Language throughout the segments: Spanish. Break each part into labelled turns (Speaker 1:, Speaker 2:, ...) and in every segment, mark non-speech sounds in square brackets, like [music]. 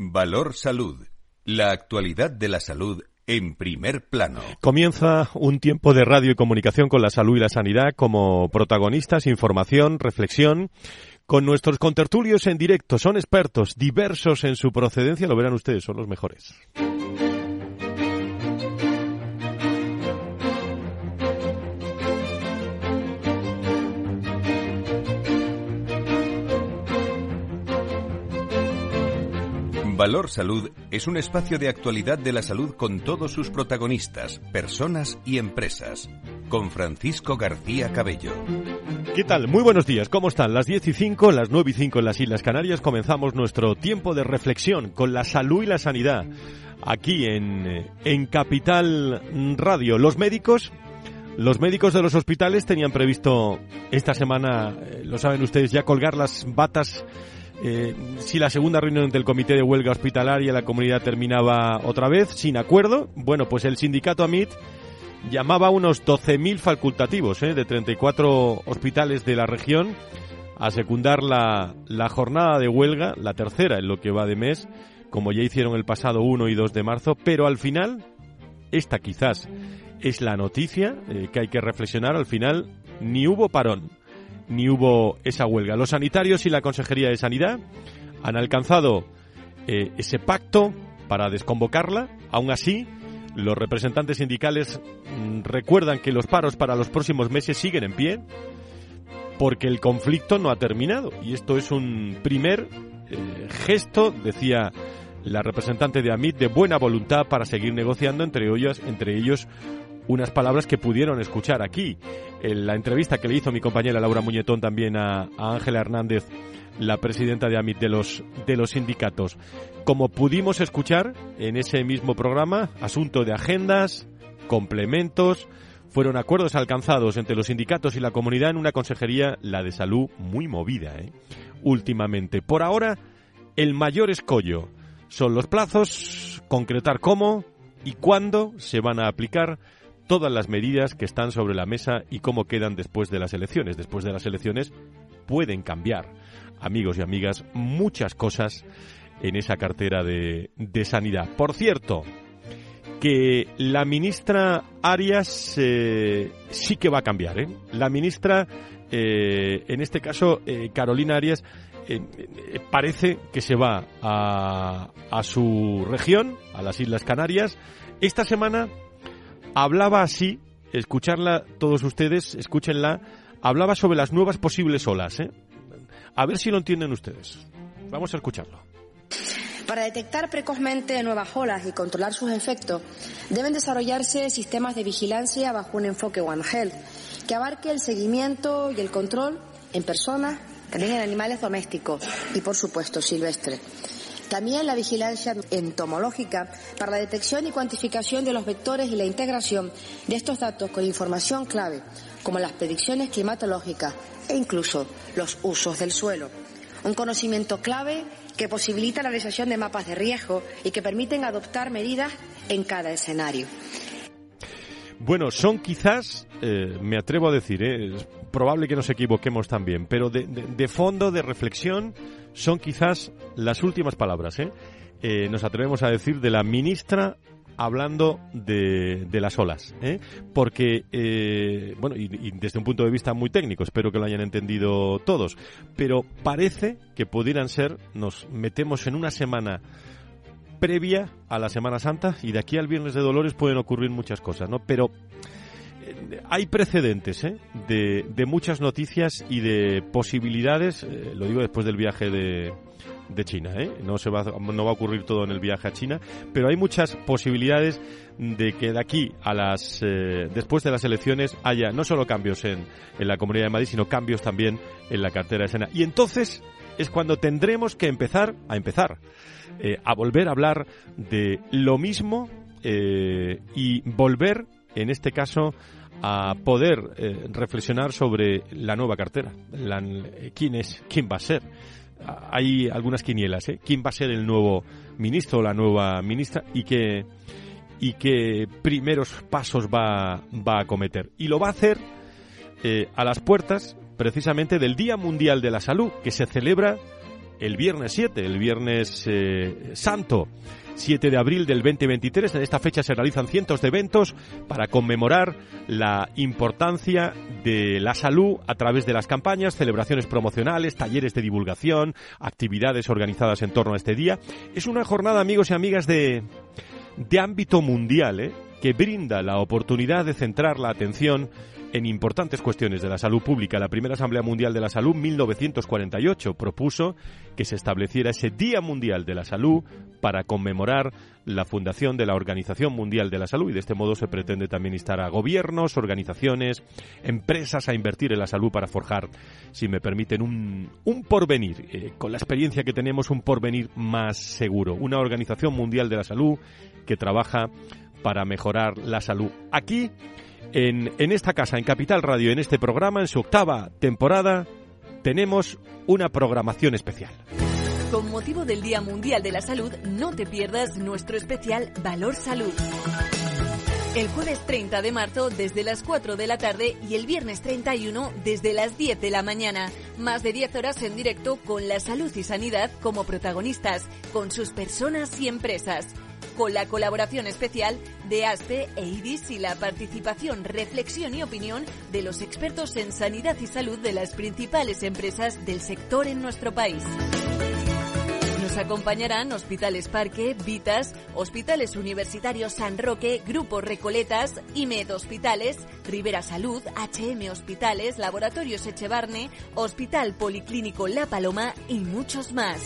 Speaker 1: Valor Salud. La actualidad de la salud en primer plano.
Speaker 2: Comienza un tiempo de radio y comunicación con la salud y la sanidad como protagonistas, información, reflexión. Con nuestros contertulios en directo, son expertos, diversos en su procedencia, lo verán ustedes, son los mejores.
Speaker 1: Valor Salud es un espacio de actualidad de la salud con todos sus protagonistas, personas y empresas. Con Francisco García Cabello.
Speaker 2: ¿Qué tal? Muy buenos días. ¿Cómo están? Las 10 y 5, las 9 y 5 en las Islas Canarias comenzamos nuestro tiempo de reflexión con la salud y la sanidad. Aquí en, en Capital Radio. Los médicos los médicos de los hospitales tenían previsto esta semana, eh, lo saben ustedes, ya colgar las batas eh, si la segunda reunión del Comité de Huelga Hospitalaria la comunidad terminaba otra vez sin acuerdo, bueno, pues el sindicato AMIT llamaba a unos 12.000 facultativos eh, de 34 hospitales de la región a secundar la, la jornada de huelga, la tercera en lo que va de mes, como ya hicieron el pasado 1 y 2 de marzo, pero al final, esta quizás es la noticia eh, que hay que reflexionar, al final ni hubo parón ni hubo esa huelga. Los sanitarios y la Consejería de Sanidad han alcanzado eh, ese pacto para desconvocarla. Aún así, los representantes sindicales mm, recuerdan que los paros para los próximos meses siguen en pie porque el conflicto no ha terminado. Y esto es un primer eh, gesto, decía la representante de AMIT, de buena voluntad para seguir negociando entre ellos, entre ellos unas palabras que pudieron escuchar aquí. En la entrevista que le hizo mi compañera Laura Muñetón también a, Ángela Hernández, la presidenta de AMIT de los, de los sindicatos. Como pudimos escuchar en ese mismo programa, asunto de agendas, complementos, fueron acuerdos alcanzados entre los sindicatos y la comunidad en una consejería, la de salud, muy movida, ¿eh? últimamente. Por ahora, el mayor escollo son los plazos, concretar cómo y cuándo se van a aplicar todas las medidas que están sobre la mesa y cómo quedan después de las elecciones. Después de las elecciones pueden cambiar, amigos y amigas, muchas cosas en esa cartera de, sanidad. Por cierto, que la ministra Arias eh, sí que va a cambiar. ¿eh? La ministra, eh, en este caso, Carolina Arias, parece que se va a, a su región, a las Islas Canarias. Esta semana hablaba así, escucharla todos ustedes, escúchenla, hablaba sobre las nuevas posibles olas. ¿eh? A ver si lo entienden ustedes. Vamos a escucharlo.
Speaker 3: Para detectar precozmente nuevas olas y controlar sus efectos, deben desarrollarse sistemas de vigilancia bajo un enfoque One Health, que abarque el seguimiento y el control en personas, también en animales domésticos y, por supuesto, silvestres. También la vigilancia entomológica para la detección y cuantificación de los vectores y la integración de estos datos con información clave, como las predicciones climatológicas e incluso los usos del suelo. Un conocimiento clave que posibilita la realización de mapas de riesgo y que permiten adoptar medidas en cada escenario.
Speaker 2: Bueno, son quizás, eh, me atrevo a decir, eh, es probable que nos equivoquemos también, pero de, fondo, de reflexión, son quizás las últimas palabras. ¿eh? nos atrevemos a decir de la ministra hablando de, las olas, porque, bueno, y, y, desde un punto de vista muy técnico, espero que lo hayan entendido todos, pero parece que pudieran ser, nos metemos en una semana previa a la Semana Santa y de aquí al Viernes de Dolores pueden ocurrir muchas cosas, ¿no? Pero eh, hay precedentes ¿eh? de, de, muchas noticias y de posibilidades, eh, lo digo después del viaje de, de China, ¿eh? no, se va, no va a ocurrir todo en el viaje a China, pero hay muchas posibilidades de que de aquí a las, eh, después de las elecciones haya no solo cambios en, en la Comunidad de Madrid, sino cambios también en la cartera de Sena. Y entonces es cuando tendremos que empezar a empezar eh, a volver a hablar de lo mismo eh, y volver, en este caso, a poder eh, reflexionar sobre la nueva cartera. ¿Quién es? ¿Quién va a ser? Hay algunas quinielas, ¿eh? ¿Quién va a ser el nuevo ministro o la nueva ministra y qué, y qué primeros pasos va, va a cometer? Y lo va a hacer a las puertas precisamente del Día Mundial de la Salud, que se celebra el viernes 7, el viernes eh, santo. 7 de abril del 2023. En esta fecha se realizan cientos de eventos para conmemorar la importancia de la salud a través de las campañas, celebraciones promocionales, talleres de divulgación, actividades organizadas en torno a este día. Es una jornada, amigos y amigas, de, de ámbito mundial, ¿eh? que brinda la oportunidad de centrar la atención en importantes cuestiones de la salud pública. La primera Asamblea Mundial de la Salud, 1948, propuso que se estableciera ese Día Mundial de la Salud para conmemorar la fundación de la Organización Mundial de la Salud y de este modo se pretende también instar a gobiernos, organizaciones, empresas a invertir en la salud para forjar, si me permiten, un, un porvenir, eh, con la experiencia que tenemos, un porvenir más seguro. Una Organización Mundial de la Salud que trabaja para mejorar la salud. Aquí en, esta casa, en Capital Radio, en este programa, en su octava temporada, tenemos una programación especial.
Speaker 4: Con motivo del Día Mundial de la Salud, no te pierdas nuestro especial Valor Salud. El jueves 30 de marzo desde las 4 de la tarde y el viernes 31 desde las 10 de la mañana. Más de 10 horas en directo con la salud y sanidad como protagonistas, con sus personas y empresas con la colaboración especial de ASPE e IDIS y la participación, reflexión y opinión de los expertos en sanidad y salud de las principales empresas del sector en nuestro país. Nos acompañarán Hospitales Parque, Vitas, Hospitales Universitarios San Roque, Grupo Recoletas, IMED Hospitales, Rivera Salud, HM Hospitales, Laboratorios Echevarne, Hospital Policlínico La Paloma y muchos más.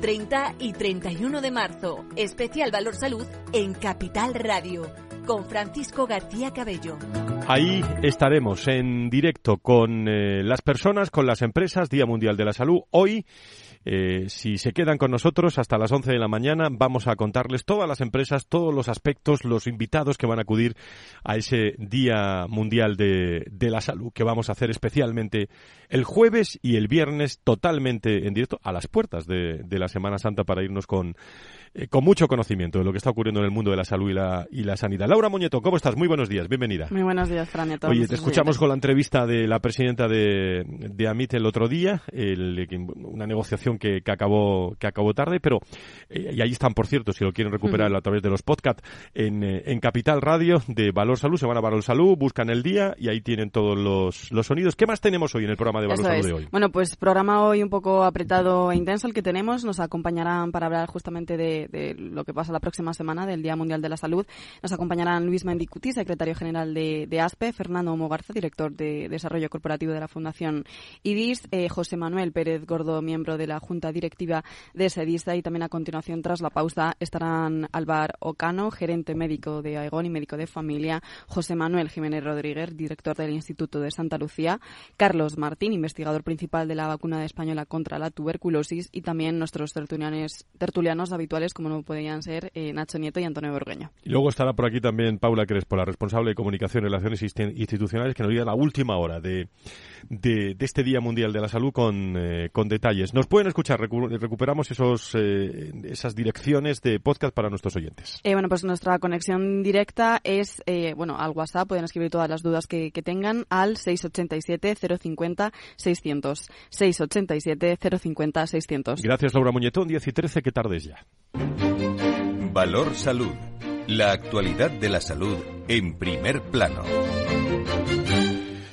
Speaker 4: 30 y 31 de marzo. Especial Valor Salud en Capital Radio con Francisco García Cabello.
Speaker 2: Ahí estaremos en directo con eh, las personas, con las empresas, Día Mundial de la Salud. Hoy eh, si se quedan con nosotros hasta las 11 de la mañana, vamos a contarles todas las empresas, todos los aspectos, los invitados que van a acudir a ese Día Mundial de, de la Salud, que vamos a hacer especialmente el jueves y el viernes totalmente en directo a las puertas de, de la Semana Santa para irnos con eh, con mucho conocimiento de lo que está ocurriendo en el mundo de la salud y la, y la sanidad. Laura Moñeto, ¿cómo estás? Muy buenos días, bienvenida.
Speaker 5: Muy buenos días, Fran.
Speaker 2: Oye, te escuchamos con la entrevista de la presidenta de, de AMIT el otro día, el, una negociación que, que, acabó, que acabó tarde, pero, eh, y ahí están, por cierto, si lo quieren recuperar a través de los podcasts, en, eh, en Capital Radio de Valor Salud, se van a Valor Salud, buscan el día y ahí tienen todos los, los sonidos. ¿Qué más tenemos hoy en el programa de Valor Salud de hoy?
Speaker 5: Bueno, pues programa hoy un poco apretado e intenso el que tenemos. Nos acompañarán para hablar justamente de, de lo que pasa la próxima semana del Día Mundial de la Salud. Nos acompañarán Luis Mendicuti, secretario general de, de ASPE, Fernando Mogarza, director de Desarrollo Corporativo de la Fundación IDIS, eh, José Manuel Pérez Gordo, miembro de la Junta Directiva de SEDISA y también a continuación, tras la pausa, estarán Alvar Ocano, gerente médico de AEGON y médico de familia, José Manuel Jiménez Rodríguez, director del Instituto de Santa Lucía, Carlos Martín, investigador principal de la vacuna española contra la tuberculosis y también nuestros tertulianos, habituales, como no podían ser eh, Nacho Nieto y Antonio Borgueño.
Speaker 2: Y luego estará por aquí también Paula Crespo, la responsable de Comunicación y Relaciones Institucionales, que nos diga la última hora de, de, de este Día Mundial de la Salud con, eh, con detalles. Nos pueden escuchar, recu recuperamos esos, eh, esas direcciones de podcast para nuestros oyentes.
Speaker 5: Eh, bueno, pues nuestra conexión directa es, eh, bueno, al WhatsApp, pueden escribir todas las dudas que, que tengan al 687-050-600. 687-050-600.
Speaker 2: Gracias, Laura Muñetón, 10 y 13, que tardes ya.
Speaker 1: Valor Salud. La actualidad de la salud en primer plano.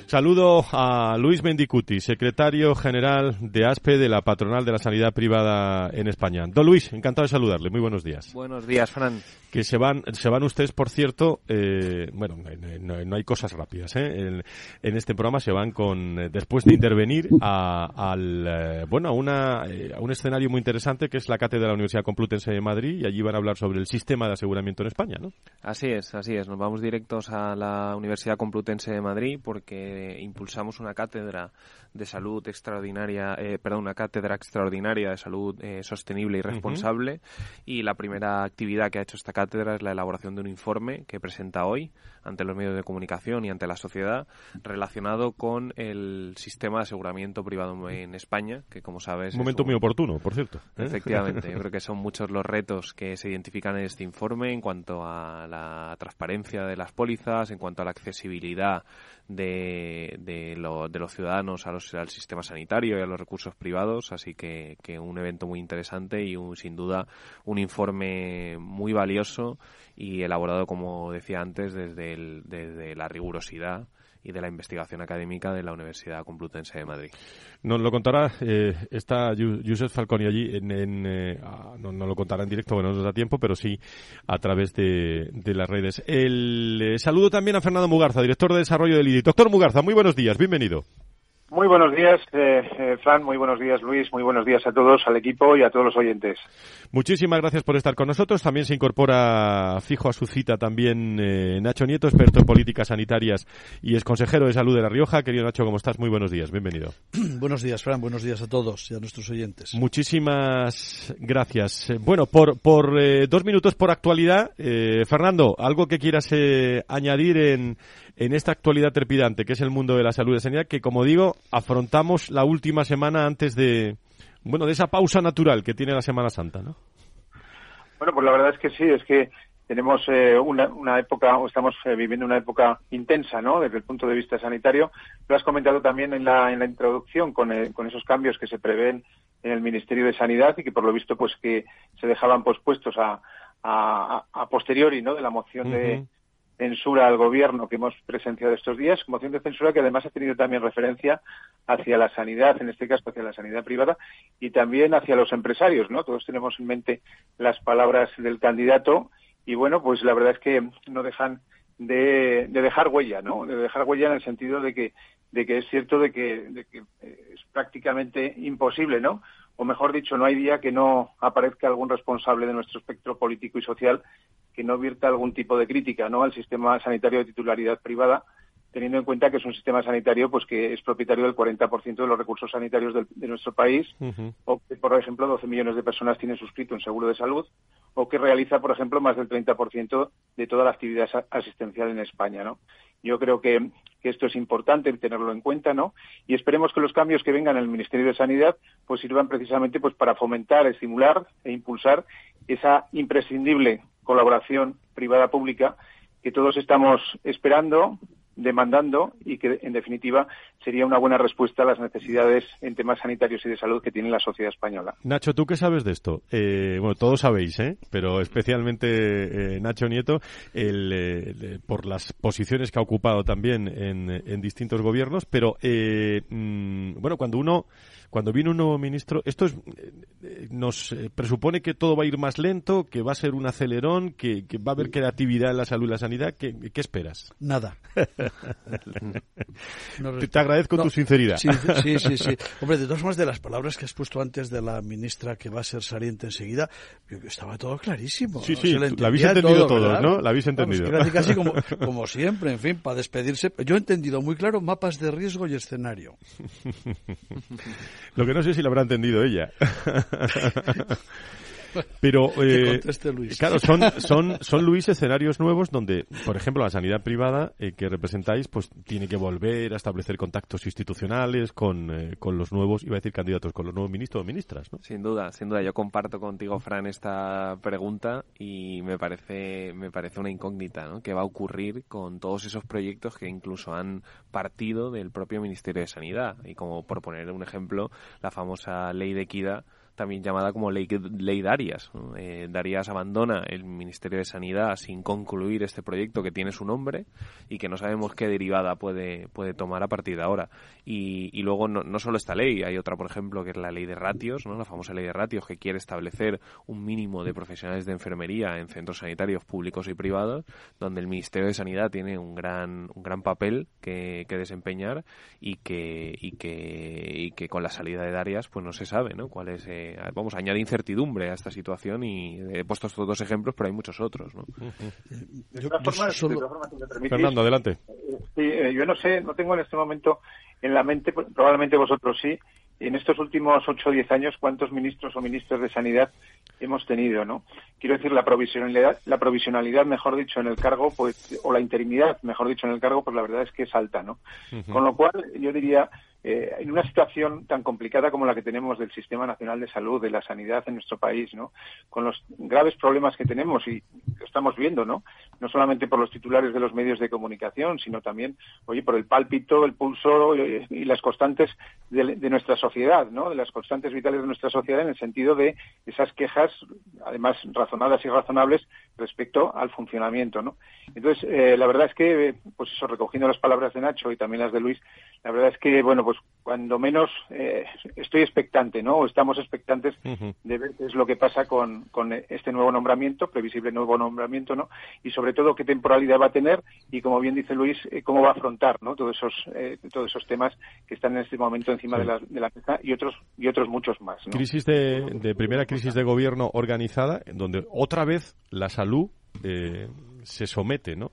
Speaker 2: Saludo a Luis Mendicuti, secretario general de ASPE de la Patronal de la Sanidad Privada en España. Don Luis, encantado de saludarle. Muy buenos días.
Speaker 6: Buenos días, Fran.
Speaker 2: Que se van, se van ustedes, por cierto, eh, bueno, no, no, hay cosas rápidas, ¿eh? En, en, este programa se van con, eh, después de intervenir a, al, eh, bueno, a, una, eh, a un escenario muy interesante que es la cátedra de la Universidad Complutense de Madrid y allí van a hablar sobre el sistema de aseguramiento en España, ¿no?
Speaker 6: Así es, así es. Nos vamos directos a la Universidad Complutense de Madrid porque impulsamos una cátedra de salud extraordinaria, eh, perdón, una cátedra extraordinaria de salud eh, sostenible y responsable. Uh -huh. Y la primera actividad que ha hecho esta cátedra es la elaboración de un informe que presenta hoy ante los medios de comunicación y ante la sociedad relacionado con el sistema de aseguramiento privado en España, que como sabes...
Speaker 2: Un momento un... muy oportuno, por cierto.
Speaker 6: ¿eh? Efectivamente, yo [laughs] creo que son muchos los retos que se identifican en este informe en cuanto a la transparencia de las pólizas, en cuanto a la accesibilidad de, de, los ciudadanos a los, al sistema sanitario y a los recursos privados. Así que, que un evento muy interesante y un, sin duda un informe muy valioso y elaborado, como decía antes, desde, el, desde la rigurosidad y de la investigación académica de la Universidad Complutense de Madrid.
Speaker 2: Nos lo contará, eh, está Josep Falconi allí, en, eh, ah, no, lo contará en directo, bueno, no nos da tiempo, pero sí a través de, las redes. El eh, saludo también a Fernando Mugarza, director de desarrollo del IDI. Doctor Mugarza, muy buenos días, bienvenido.
Speaker 7: Muy buenos días, eh, eh, Fran. Muy buenos días, Luis. Muy buenos días a todos, al equipo y a todos los oyentes.
Speaker 2: Muchísimas gracias por estar con nosotros. También se incorpora fijo a su cita también eh, Nacho Nieto, experto en políticas sanitarias y es consejero de salud de La Rioja. Querido Nacho, ¿cómo estás? Muy buenos días. Bienvenido. [clears throat]
Speaker 8: buenos días, Fran. Buenos días a todos y a nuestros oyentes.
Speaker 2: Muchísimas gracias. Bueno, por, por dos minutos por actualidad, Fernando, ¿algo que quieras añadir en en esta actualidad trepidante que es el mundo de la salud y la sanidad, que como digo, afrontamos la última semana antes de, bueno, de esa pausa natural que tiene la Semana Santa, ¿no?
Speaker 7: Bueno, pues la verdad es que sí, es que tenemos eh, una, época, o estamos eh, viviendo una época intensa, ¿no? Desde el punto de vista sanitario. Lo has comentado también en la, en la introducción con, eh, con esos cambios que se prevén en el Ministerio de Sanidad y que por lo visto pues que se dejaban pospuestos a, a, posteriori, ¿no? De la moción de censura al gobierno que hemos presenciado estos días, moción de censura que además ha tenido también referencia hacia la sanidad, en este caso hacia la sanidad privada, y también hacia los empresarios, ¿no? Todos tenemos en mente las palabras del candidato y bueno, pues la verdad es que no dejan de, dejar huella, ¿no? De dejar huella en el sentido de que, de que es cierto que, de que es prácticamente imposible, ¿no? O mejor dicho, no hay día que no aparezca algún responsable de nuestro espectro político y social que no vierta algún tipo de crítica ¿no? al sistema sanitario de titularidad privada, teniendo en cuenta que es un sistema sanitario pues que es propietario del 40% de los recursos sanitarios de nuestro país, o que, por ejemplo, 12 millones de personas tienen suscrito un seguro de salud, o que realiza, por ejemplo, más del 30% de toda la actividad asistencial en España. ¿no? Yo creo que, que, esto es importante tenerlo en cuenta, ¿no? Y esperemos que los cambios que vengan en el Ministerio de Sanidad pues sirvan precisamente pues para fomentar, estimular e impulsar esa imprescindible colaboración privada-pública que todos estamos esperando, demandando y que, en definitiva, sería una buena respuesta a las necesidades en temas sanitarios y de salud que tiene la sociedad española.
Speaker 2: Nacho, ¿tú qué sabes de esto? Eh, bueno, todos sabéis, ¿eh? pero especialmente eh, Nacho Nieto, el, por las posiciones que ha ocupado también en, distintos gobiernos, pero, mm, bueno, cuando uno cuando viene un nuevo ministro, esto es, eh, nos eh, presupone que todo va a ir más lento, que va a ser un acelerón, que, va a haber creatividad en la salud y la sanidad. ¿Qué, esperas?
Speaker 8: Nada. [laughs]
Speaker 2: te, agradezco tu sinceridad.
Speaker 8: Sí, sí, sí, [laughs] Hombre, de todas formas, de las palabras que has puesto antes de la ministra que va a ser saliente enseguida, estaba todo clarísimo.
Speaker 2: Sí, sí, la habéis entendido todo, ¿no? La habéis entendido.
Speaker 8: casi como, [laughs] como siempre, en fin, para despedirse. Yo he entendido muy claro mapas de riesgo y escenario.
Speaker 2: Lo que no sé si lo habrá entendido ella. [laughs] Pero, [laughs]
Speaker 8: eh,
Speaker 2: claro, son, [laughs] son, son, Luis, escenarios nuevos donde, por ejemplo, la sanidad privada eh, que representáis, pues tiene que volver a establecer contactos institucionales con, eh, con los nuevos, iba a decir candidatos, con los nuevos ministros o ministras, ¿no?
Speaker 6: Sin duda, sin duda. Yo comparto contigo, Fran, esta pregunta y me parece, me parece una incógnita, ¿no? ¿Qué va a ocurrir con todos esos proyectos que incluso han partido del propio Ministerio de Sanidad? Y como por poner un ejemplo, la famosa ley de equidad también llamada como ley, ley Darias. Eh, Darias abandona el Ministerio de Sanidad sin concluir este proyecto que tiene su nombre y que no sabemos qué derivada puede, puede tomar a partir de ahora. Y, y luego no, no, solo esta ley, hay otra, por ejemplo, que es la ley de ratios, ¿no? la famosa ley de ratios, que quiere establecer un mínimo de profesionales de enfermería en centros sanitarios públicos y privados, donde el Ministerio de Sanidad tiene un gran, un gran papel que, que desempeñar y que, y, que, y que con la salida de Darias pues no se sabe ¿no? cuál es eh, vamos, añade incertidumbre a esta situación y he puesto estos dos ejemplos, pero hay muchos otros, ¿no?
Speaker 2: Fernando, adelante.
Speaker 7: Eh, yo no sé, no tengo en este momento en la mente, pues, probablemente vosotros sí, en estos últimos ocho o diez años cuántos ministros o ministros de sanidad hemos tenido, ¿no? Quiero decir la provisionalidad, la provisionalidad, mejor dicho, en el cargo, pues, o la interinidad, mejor dicho, en el cargo, pues la verdad es que es alta, ¿no? Con lo cual, yo diría, eh, en una situación tan complicada como la que tenemos del Sistema Nacional de Salud, de la sanidad en nuestro país, ¿no? Con los graves problemas que tenemos y lo estamos viendo, ¿no? No solamente por los titulares de los medios de comunicación, sino también, oye, por el pálpito, el pulso y, y las constantes de, de, nuestra sociedad, ¿no? De las constantes vitales de nuestra sociedad en el sentido de esas quejas, además razonadas y razonables, respecto al funcionamiento, ¿no? Entonces, eh, la verdad es que, pues eso, recogiendo las palabras de Nacho y también las de Luis, la verdad es que, bueno, pues cuando menos eh, estoy expectante, ¿no? O estamos expectantes de ver qué es lo que pasa con, con este nuevo nombramiento, previsible nuevo nombramiento, ¿no? Y sobre todo qué temporalidad va a tener y, como bien dice Luis, eh, cómo va a afrontar, ¿no? Todos esos, eh, todos esos temas que están en este momento encima sí. de, la, de, la, mesa y otros, y otros muchos más, ¿no?
Speaker 2: Crisis de, de primera crisis de gobierno organizada, en donde otra vez la salud eh, se somete, ¿no?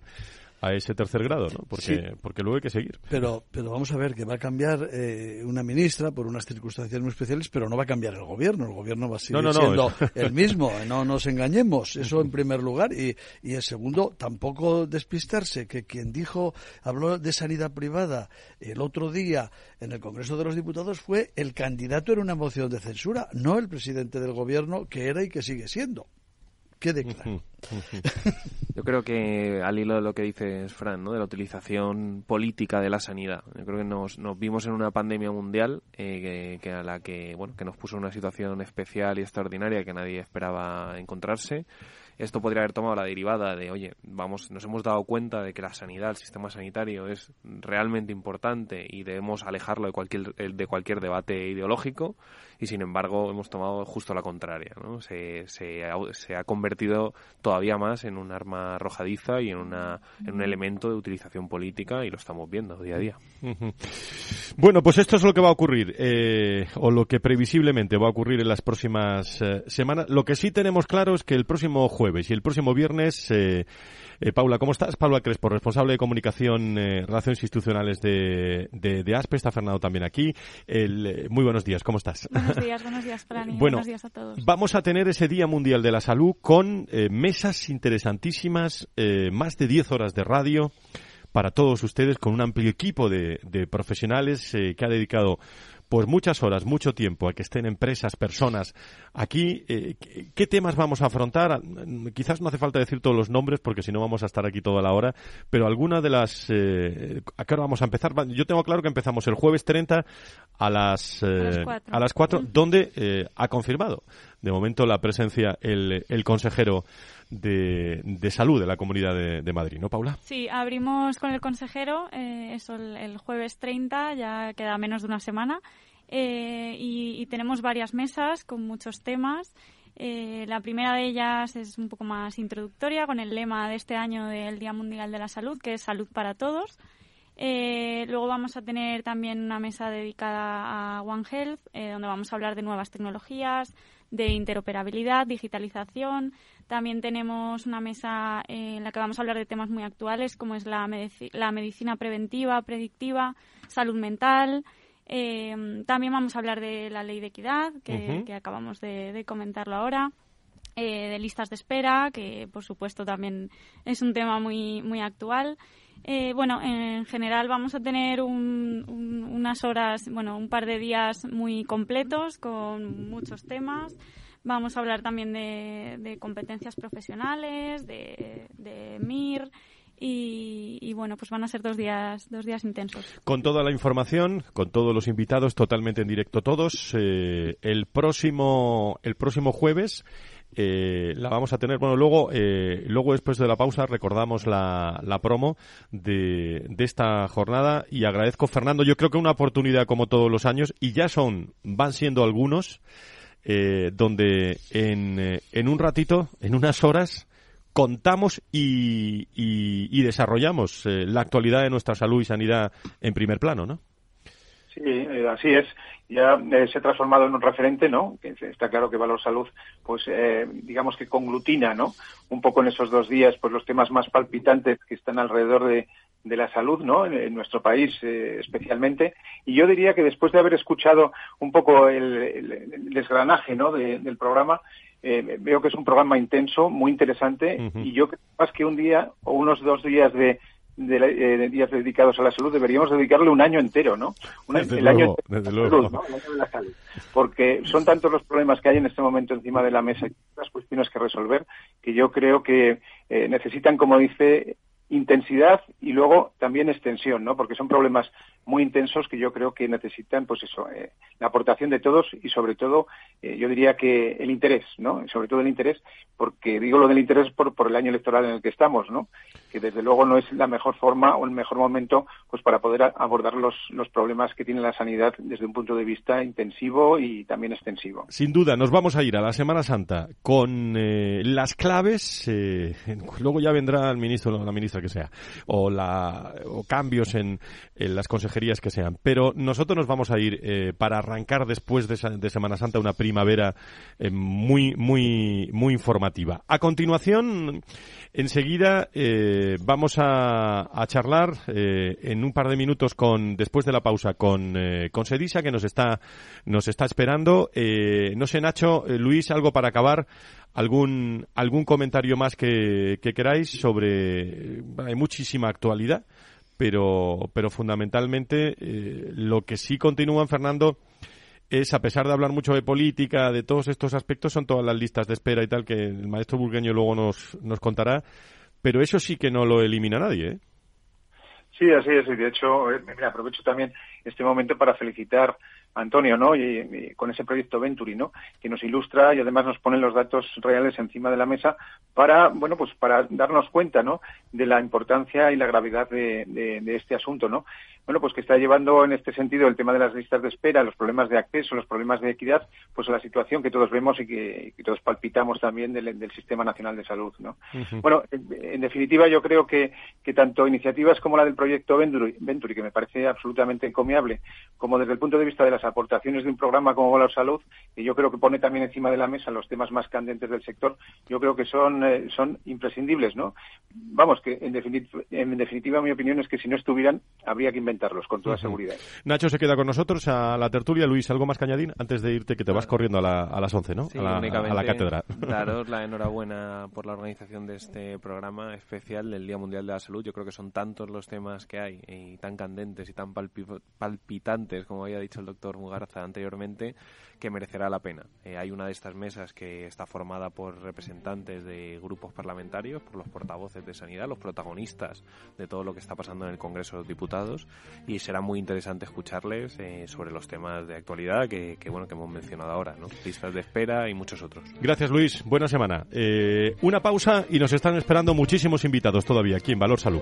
Speaker 2: A ese tercer grado, ¿no? Porque, sí. porque luego hay que seguir.
Speaker 8: Pero, pero vamos a ver que va a cambiar eh, una ministra por unas circunstancias muy especiales, pero no va a cambiar el gobierno. El gobierno va a seguir no, no, siendo no, el mismo. No nos engañemos. [laughs] Eso en primer lugar. Y, y en segundo, tampoco despistarse que quien dijo, habló de sanidad privada el otro día en el Congreso de los Diputados fue el candidato en una moción de censura, no el presidente del gobierno que era y que sigue siendo quede claro.
Speaker 6: Yo creo que al hilo de lo que dices, Fran, ¿no? de la utilización política de la sanidad. Yo creo que nos, nos vimos en una pandemia mundial eh, que, que, a la que, bueno, que nos puso en una situación especial y extraordinaria que nadie esperaba encontrarse esto podría haber tomado la derivada de, oye, vamos, nos hemos dado cuenta de que la sanidad, el sistema sanitario es realmente importante y debemos alejarlo de cualquier, de cualquier debate ideológico y sin embargo hemos tomado justo la contraria, ¿no? Se, se, ha, se ha convertido todavía más en un arma arrojadiza y en, una, en un elemento de utilización política y lo estamos viendo día a día.
Speaker 2: Bueno, pues esto es lo que va a ocurrir, eh, o lo que previsiblemente va a ocurrir en las próximas eh, semanas. Lo que sí tenemos claro es que el próximo jueves y el próximo viernes, eh, eh, Paula, ¿cómo estás? Paula Crespo, responsable de comunicación, eh, relaciones institucionales de, de, de, ASPE, está Fernando también aquí. El, eh, muy buenos días, ¿cómo estás? [laughs]
Speaker 9: Buenos días, buenos días, Fran,
Speaker 2: bueno,
Speaker 9: buenos días a todos.
Speaker 2: Vamos a tener ese Día Mundial de la Salud con mesas interesantísimas, más de 10 horas de radio para todos ustedes con un amplio equipo de, de profesionales eh, que ha dedicado pues muchas horas, mucho tiempo a que estén empresas, personas aquí. Eh, ¿Qué temas vamos a afrontar? Quizás no hace falta decir todos los nombres porque si no vamos a estar aquí toda la hora, pero alguna de las... Eh, ¿A qué hora vamos a empezar? Yo tengo claro que empezamos el jueves 30 a las,
Speaker 9: a las 4,
Speaker 2: a las 4 donde ha confirmado de momento la presencia el, el consejero de, de, salud de la Comunidad de, de, Madrid, ¿no, Paula?
Speaker 9: Sí, abrimos con el consejero, eh, eso el, el, jueves 30, ya queda menos de una semana, eh, y, tenemos varias mesas con muchos temas. Eh, la primera de ellas es un poco más introductoria, con el lema de este año del Día Mundial de la Salud, que es Salud para Todos. Luego vamos a tener también una mesa dedicada a One Health, donde vamos a hablar de nuevas tecnologías, de interoperabilidad, digitalización. También tenemos una mesa en la que vamos a hablar de temas muy actuales, como es la, medici la medicina preventiva, predictiva, salud mental. Eh, también vamos a hablar de la ley de equidad, que, uh -huh. que acabamos de, de, comentarlo ahora. Eh, de listas de espera, que por supuesto también es un tema muy, muy actual. Eh, bueno, en general vamos a tener un, un, unas horas, bueno, un par de días muy completos con muchos temas. Vamos a hablar también de, competencias profesionales, de, MIR. Y, y, bueno, pues van a ser dos días, dos días intensos.
Speaker 2: Con toda la información, con todos los invitados, totalmente en directo todos, eh, el próximo, el próximo jueves eh, la vamos a tener. Bueno, luego, eh, luego después de la pausa recordamos la, la promo de, de, esta jornada y agradezco, Fernando, yo creo que una oportunidad como todos los años y ya son, van siendo algunos, eh, donde en, eh, en un ratito, en unas horas, contamos y, y, y desarrollamos eh, la actualidad de nuestra salud y sanidad en primer plano, ¿no?
Speaker 7: Sí, eh, así es. Ya se ha transformado en un referente, ¿no? Está claro que Valor Salud, pues eh, digamos que conglutina, ¿no? Un poco en esos dos días, pues los temas más palpitantes que están alrededor de, de la salud, ¿no? En, en nuestro país eh, especialmente. Y yo diría que después de haber escuchado un poco el, el, el desgranaje, ¿no? De, del programa, eh, veo que es un programa intenso, muy interesante, uh -huh. y yo más que un día o unos dos días de de, días dedicados a la salud, deberíamos dedicarle un año entero, ¿no?
Speaker 2: el año desde luego.
Speaker 7: Porque son tantos los problemas que hay en este momento encima de la mesa y las cuestiones que resolver que yo creo que eh, necesitan, como dice, intensidad y luego también extensión, ¿no? Porque son problemas muy intensos que yo creo que necesitan, pues eso, eh, la aportación de todos y sobre todo, eh, yo diría que el interés, ¿no? sobre todo el interés, porque digo lo del interés por, por el año electoral en el que estamos, ¿no? Que desde luego no es la mejor forma o el mejor momento, pues para poder abordar los, los problemas que tiene la sanidad desde un punto de vista intensivo y también extensivo.
Speaker 2: Sin duda, nos vamos a ir a la Semana Santa con eh, las claves, luego ya vendrá el ministro o la ministra que sea, o, la, o cambios en, en las consejerías que sean. Pero nosotros nos vamos a ir eh, para arrancar después de, Semana Santa una primavera eh, muy, muy, muy informativa. A continuación, enseguida eh, vamos a, charlar en un par de minutos con, después de la pausa, con, con Sedisa que nos está, nos está esperando. no sé, Nacho, Luis, algo para acabar algún algún comentario más que, que queráis sobre hay muchísima actualidad pero, pero fundamentalmente eh, lo que sí continúan, Fernando, es, a pesar de hablar mucho de política, de todos estos aspectos, son todas las listas de espera y tal que el maestro burgueño luego nos, nos contará, pero eso sí que no lo elimina nadie, ¿eh?
Speaker 7: Sí, así es, y de hecho, eh, mira, aprovecho también este momento para felicitar Antonio, ¿no? Y, con ese proyecto Venturi, ¿no? Que nos ilustra y además nos pone los datos reales encima de la mesa para, bueno, pues para darnos cuenta, ¿no? De la importancia y la gravedad de, de este asunto, ¿no? Bueno, pues que está llevando en este sentido el tema de las listas de espera, los problemas de acceso, los problemas de equidad, pues a la situación que todos vemos y que, todos palpitamos también del, Sistema Nacional de Salud, ¿no? Bueno, en, definitiva yo creo que, que tanto iniciativas como la del proyecto Venturi, que me parece absolutamente encomiable, como desde el punto de vista de las aportaciones de un programa como Valor Salud, que yo creo que pone también encima de la mesa los temas más candentes del sector, yo creo que son, eh, son imprescindibles, ¿no? Vamos, que en definitiva, en definitiva mi opinión es que si no estuvieran, habría que inventar con toda seguridad.
Speaker 2: Nacho se queda con nosotros a la tertulia. Luis, ¿algo más que añadir antes de irte que te vas corriendo a, a las 11, ¿no? a, la, cátedra.
Speaker 6: Daros la [laughs] enhorabuena por la organización de este programa especial del Día Mundial de la Salud. Yo creo que son tantos los temas que hay y tan candentes y tan palpitantes, como había dicho el doctor Mugarza anteriormente, que merecerá la pena. Eh, hay una de estas mesas que está formada por representantes de grupos parlamentarios, por los portavoces de sanidad, los protagonistas de todo lo que está pasando en el Congreso de los Diputados y será muy interesante escucharles eh, sobre los temas de actualidad que, bueno que hemos mencionado ahora, ¿no? listas de espera y muchos otros.
Speaker 2: Gracias Luis, buena semana. Eh, una pausa y nos están esperando muchísimos invitados todavía aquí en Valor Salud.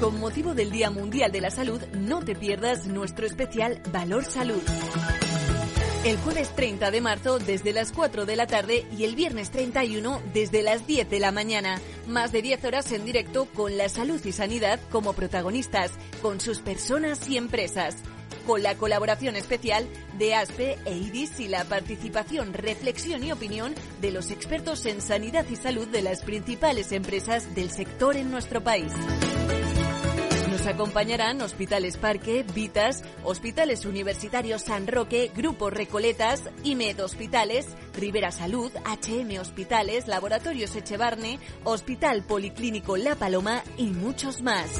Speaker 4: Con motivo del Día Mundial de la Salud, no te pierdas nuestro especial Valor Salud. El jueves 30 de marzo desde las 4 de la tarde y el viernes 31 desde las 10 de la mañana. Más de 10 horas en directo con la salud y sanidad como protagonistas, con sus personas y empresas. Con la colaboración especial de ASPE e IDIS y la participación, reflexión y opinión de los expertos en sanidad y salud de las principales empresas del sector en nuestro país. Nos acompañarán Hospitales Parque, Vitas, Hospitales Universitarios San Roque, Grupo Recoletas, IMED Hospitales, Rivera Salud, HM Hospitales, Laboratorios Echevarne, Hospital Policlínico La Paloma y muchos más.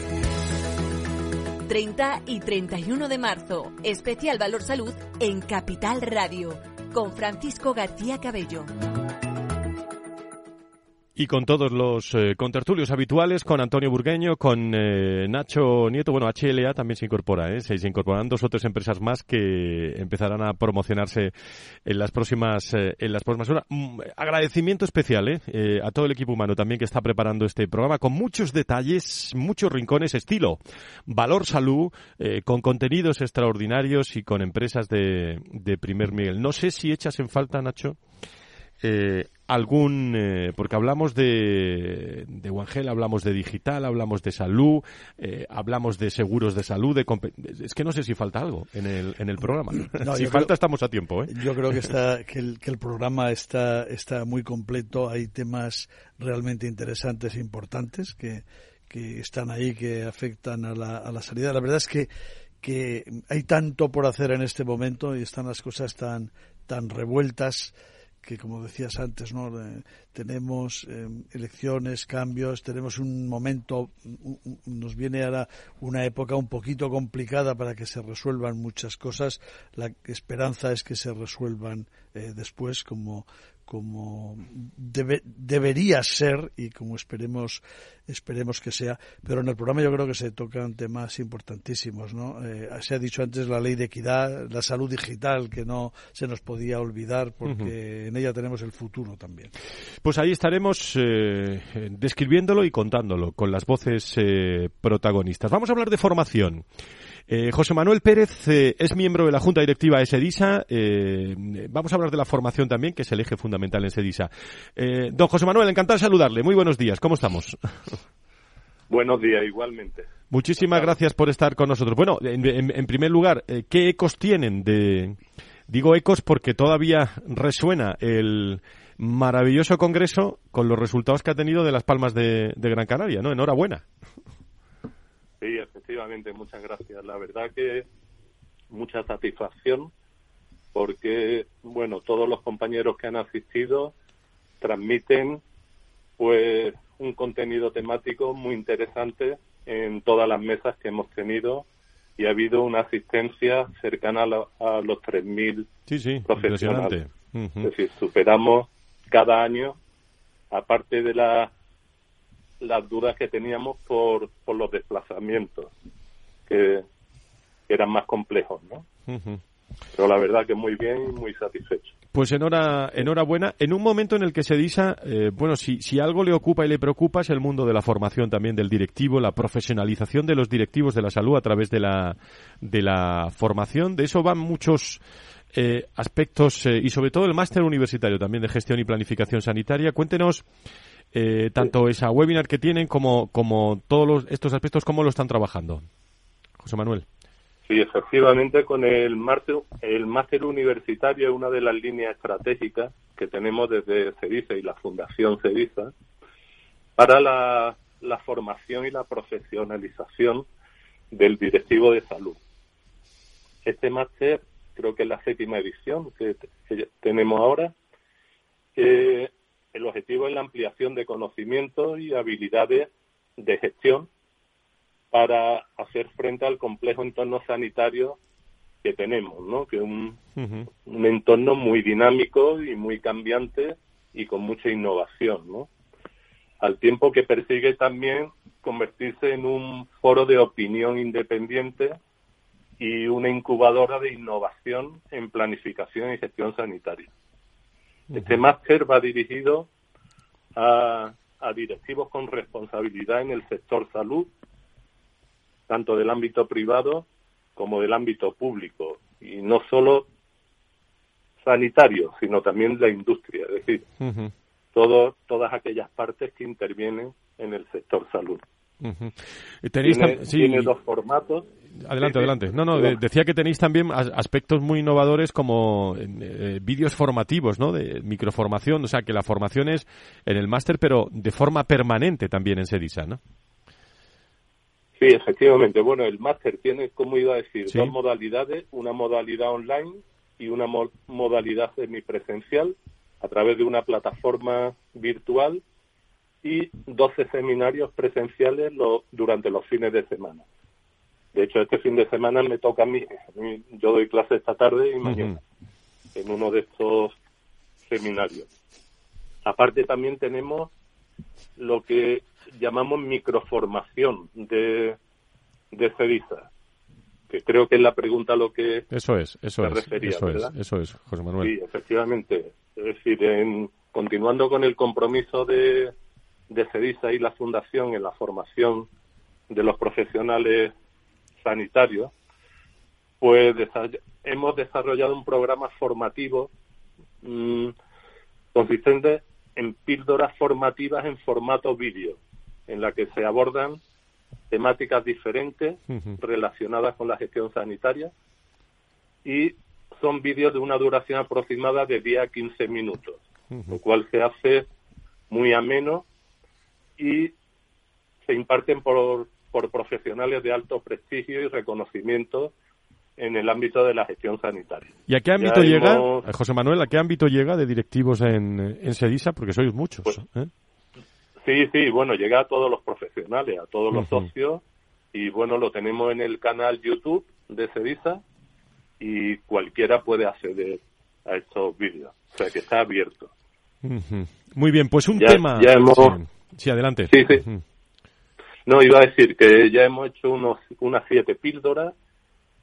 Speaker 4: 30 y 31 de marzo, especial Valor Salud en Capital Radio, con Francisco García Cabello
Speaker 2: y con todos los eh, contertulios habituales, con Antonio Burgueño, con eh, Nacho Nieto, bueno, HLA también se incorpora, ¿eh? se, incorporan dos o tres empresas más que empezarán a promocionarse en las próximas eh, en las próximas horas. Mm, agradecimiento especial eh, a todo el equipo humano también que está preparando este programa con muchos detalles, muchos rincones, estilo valor salud, con contenidos extraordinarios y con empresas de, de primer nivel. No sé si echas en falta, Nacho, eh, algún, eh, porque hablamos de, de Wangel, hablamos de digital, hablamos de salud, eh, hablamos de seguros de salud, de es que no sé si falta algo en el, en el programa. si falta estamos a tiempo. ¿eh?
Speaker 8: Yo creo que, está, que, el, que el programa está, está muy completo, hay temas realmente interesantes e importantes que, que están ahí, que afectan a la, a la salida. La verdad es que que hay tanto por hacer en este momento y están las cosas tan, tan revueltas que como decías antes, ¿no? Eh, tenemos eh, elecciones, cambios, tenemos un momento, nos viene ahora una época un poquito complicada para que se resuelvan muchas cosas. La esperanza es que se resuelvan eh, después, como como debería ser y como esperemos esperemos que sea pero en el programa yo creo que se tocan temas importantísimos no eh, se ha dicho antes la ley de equidad la salud digital que no se nos podía olvidar porque en ella tenemos el futuro también
Speaker 2: pues ahí estaremos eh, describiéndolo y contándolo con las voces eh, protagonistas vamos a hablar de formación eh, José Manuel Pérez eh, es miembro de la Junta Directiva de SEDISA. Eh, vamos a hablar de la formación también, que es el eje fundamental en SEDISA. don José Manuel, encantado de saludarle. Muy buenos días. ¿Cómo estamos? [laughs]
Speaker 10: Buenos días, igualmente.
Speaker 2: Muchísimas gracias por estar con nosotros. Bueno, en, primer lugar, ¿qué ecos tienen de... Digo ecos porque todavía resuena el maravilloso congreso con los resultados que ha tenido de las Palmas de, de Gran Canaria, ¿no? Enhorabuena.
Speaker 10: Sí, efectivamente, muchas gracias. La verdad que mucha satisfacción porque, bueno, todos los compañeros que han asistido transmiten pues un contenido temático muy interesante en todas las mesas que hemos tenido y ha habido una asistencia cercana a, los 3.000
Speaker 2: sí, sí,
Speaker 10: profesionales. Es decir, superamos cada año, aparte de la las dudas que teníamos por, por los desplazamientos, que, eran más complejos, ¿no? Pero la verdad que muy bien y muy satisfecho.
Speaker 2: Pues enhora, enhorabuena. En un momento en el que se dice, eh, bueno, si, si algo le ocupa y le preocupa es el mundo de la formación también del directivo, la profesionalización de los directivos de la salud a través de la, de la formación. De eso van muchos eh, aspectos eh, y sobre todo el máster universitario también de gestión y planificación sanitaria. Cuéntenos eh, tanto esa webinar que tienen como, como todos estos aspectos, ¿cómo lo están trabajando? José Manuel.
Speaker 10: Sí, efectivamente, con el máster, el máster universitario es una de las líneas estratégicas que tenemos desde CEDISA y la Fundación CEDISA para la, formación y la profesionalización del directivo de salud. Este máster creo que es la séptima edición que, tenemos ahora. Eh, el objetivo es la ampliación de conocimientos y habilidades de gestión para hacer frente al complejo entorno sanitario que tenemos, ¿no? Que es un, un entorno muy dinámico y muy cambiante y con mucha innovación, ¿no? Al tiempo que persigue también convertirse en un foro de opinión independiente y una incubadora de innovación en planificación y gestión sanitaria. Este máster va dirigido a, a directivos con responsabilidad en el sector salud, tanto del ámbito privado como del ámbito público, y no solo sanitario, sino también la industria, es decir, todas aquellas partes que intervienen en el sector salud. tiene, dos formatos.
Speaker 2: Adelante, adelante. No, no, decía que tenéis también aspectos muy innovadores como eh, vídeos formativos, ¿no? De microformación, o sea, que la formación es en el máster, pero de forma permanente también en SEDISA, ¿no?
Speaker 10: Sí, efectivamente. Bueno, el máster tiene, como iba a decir, dos modalidades, una modalidad online y una modalidad semipresencial a través de una plataforma virtual y 12 seminarios presenciales durante los fines de semana. De hecho, este fin de semana me toca a mí. Yo doy clase esta tarde y mañana en uno de estos seminarios. Aparte también tenemos lo que llamamos microformación de, de CEDISA, que creo que es la pregunta a lo que
Speaker 2: eso es, eso es, eso es, eso es, José Manuel.
Speaker 10: Sí, efectivamente. Es decir, en, continuando con el compromiso de, de CEDISA y la Fundación en la formación de los profesionales sanitarios, pues hemos desarrollado un programa formativo mm, consistente en píldoras formativas en formato vídeo en la que se abordan temáticas diferentes relacionadas con la gestión sanitaria y son vídeos de una duración aproximada de 10 a 15 minutos, lo cual se hace muy ameno y se imparten por, por profesionales de alto prestigio y reconocimiento en el ámbito de la gestión sanitaria.
Speaker 2: ¿Y a qué ámbito llega, José Manuel, a qué ámbito llega de directivos en, en SEDISA? Porque sois muchos. Pues, ¿eh?
Speaker 10: Sí, sí, bueno, llega a todos los profesionales, a todos los socios y bueno, lo tenemos en el canal YouTube de Cedisa y cualquiera puede acceder a estos vídeos, o sea que está abierto.
Speaker 2: Muy bien, pues un tema. Ya hemos... sí. adelante.
Speaker 10: Sí, sí. No, iba a decir que ya hemos hecho unos, unas siete píldoras,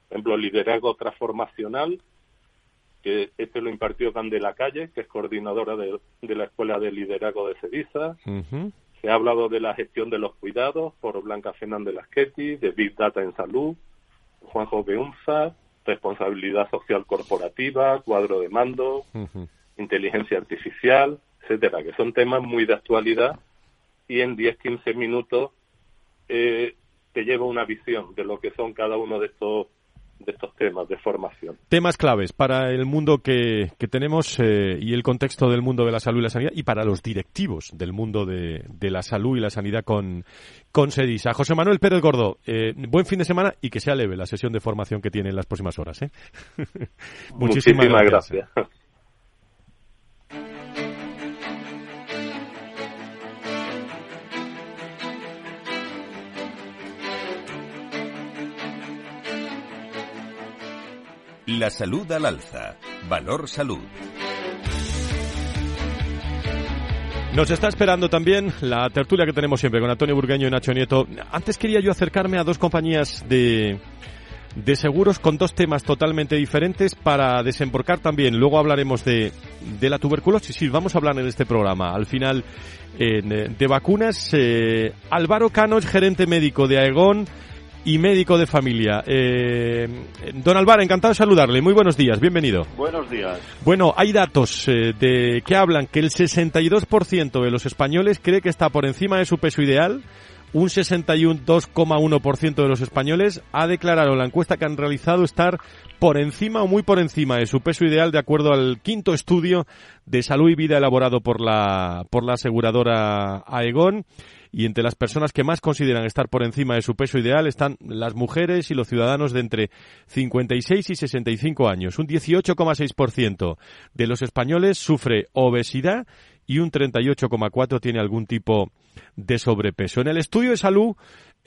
Speaker 10: por ejemplo, liderazgo transformacional, que este lo impartió Candela Calle, que es coordinadora de, la Escuela de Liderazgo de Cedisa. Se ha hablado de la gestión de los cuidados por Blanca Fernández Lasqueti, de Big Data en Salud, Juanjo Beunza, responsabilidad social corporativa, cuadro de mando, inteligencia artificial, etcétera, que son temas muy de actualidad y en 10-15 minutos eh, te lleva una visión de lo que son cada uno de estos de estos temas de formación.
Speaker 2: Temas claves para el mundo que, que tenemos eh, y el contexto del mundo de la salud y la sanidad y para los directivos del mundo de, de la salud y la sanidad con, con Sedisa. José Manuel Pérez Gordo, eh, buen fin de semana y que sea leve la sesión de formación que tiene en las próximas horas. ¿eh? [laughs]
Speaker 10: Muchísimas, gracias.
Speaker 1: La salud al alza. Valor salud.
Speaker 2: Nos está esperando también la tertulia que tenemos siempre con Antonio Burgueño y Nacho Nieto. Antes quería yo acercarme a dos compañías de, de seguros con dos temas totalmente diferentes para desembarcar también. Luego hablaremos de, de la tuberculosis. Sí, vamos a hablar en este programa. Al final, de vacunas. Eh, Álvaro Cano gerente médico de Aegon y médico de familia. Eh, don Álvaro, encantado de saludarle. Muy buenos días, bienvenido.
Speaker 11: Buenos días.
Speaker 2: Bueno, hay datos eh, de que hablan que el 62% de los españoles cree que está por encima de su peso ideal. Un 62,1% de los españoles ha declarado en la encuesta que han realizado estar por encima o muy por encima de su peso ideal de acuerdo al quinto estudio de salud y vida elaborado por la, por la aseguradora Aegon y entre las personas que más consideran estar por encima de su peso ideal están las mujeres y los ciudadanos de entre 56 y 65 años. Un 18,6% de los españoles sufre obesidad y un 38,4% tiene algún tipo de sobrepeso. En el estudio de salud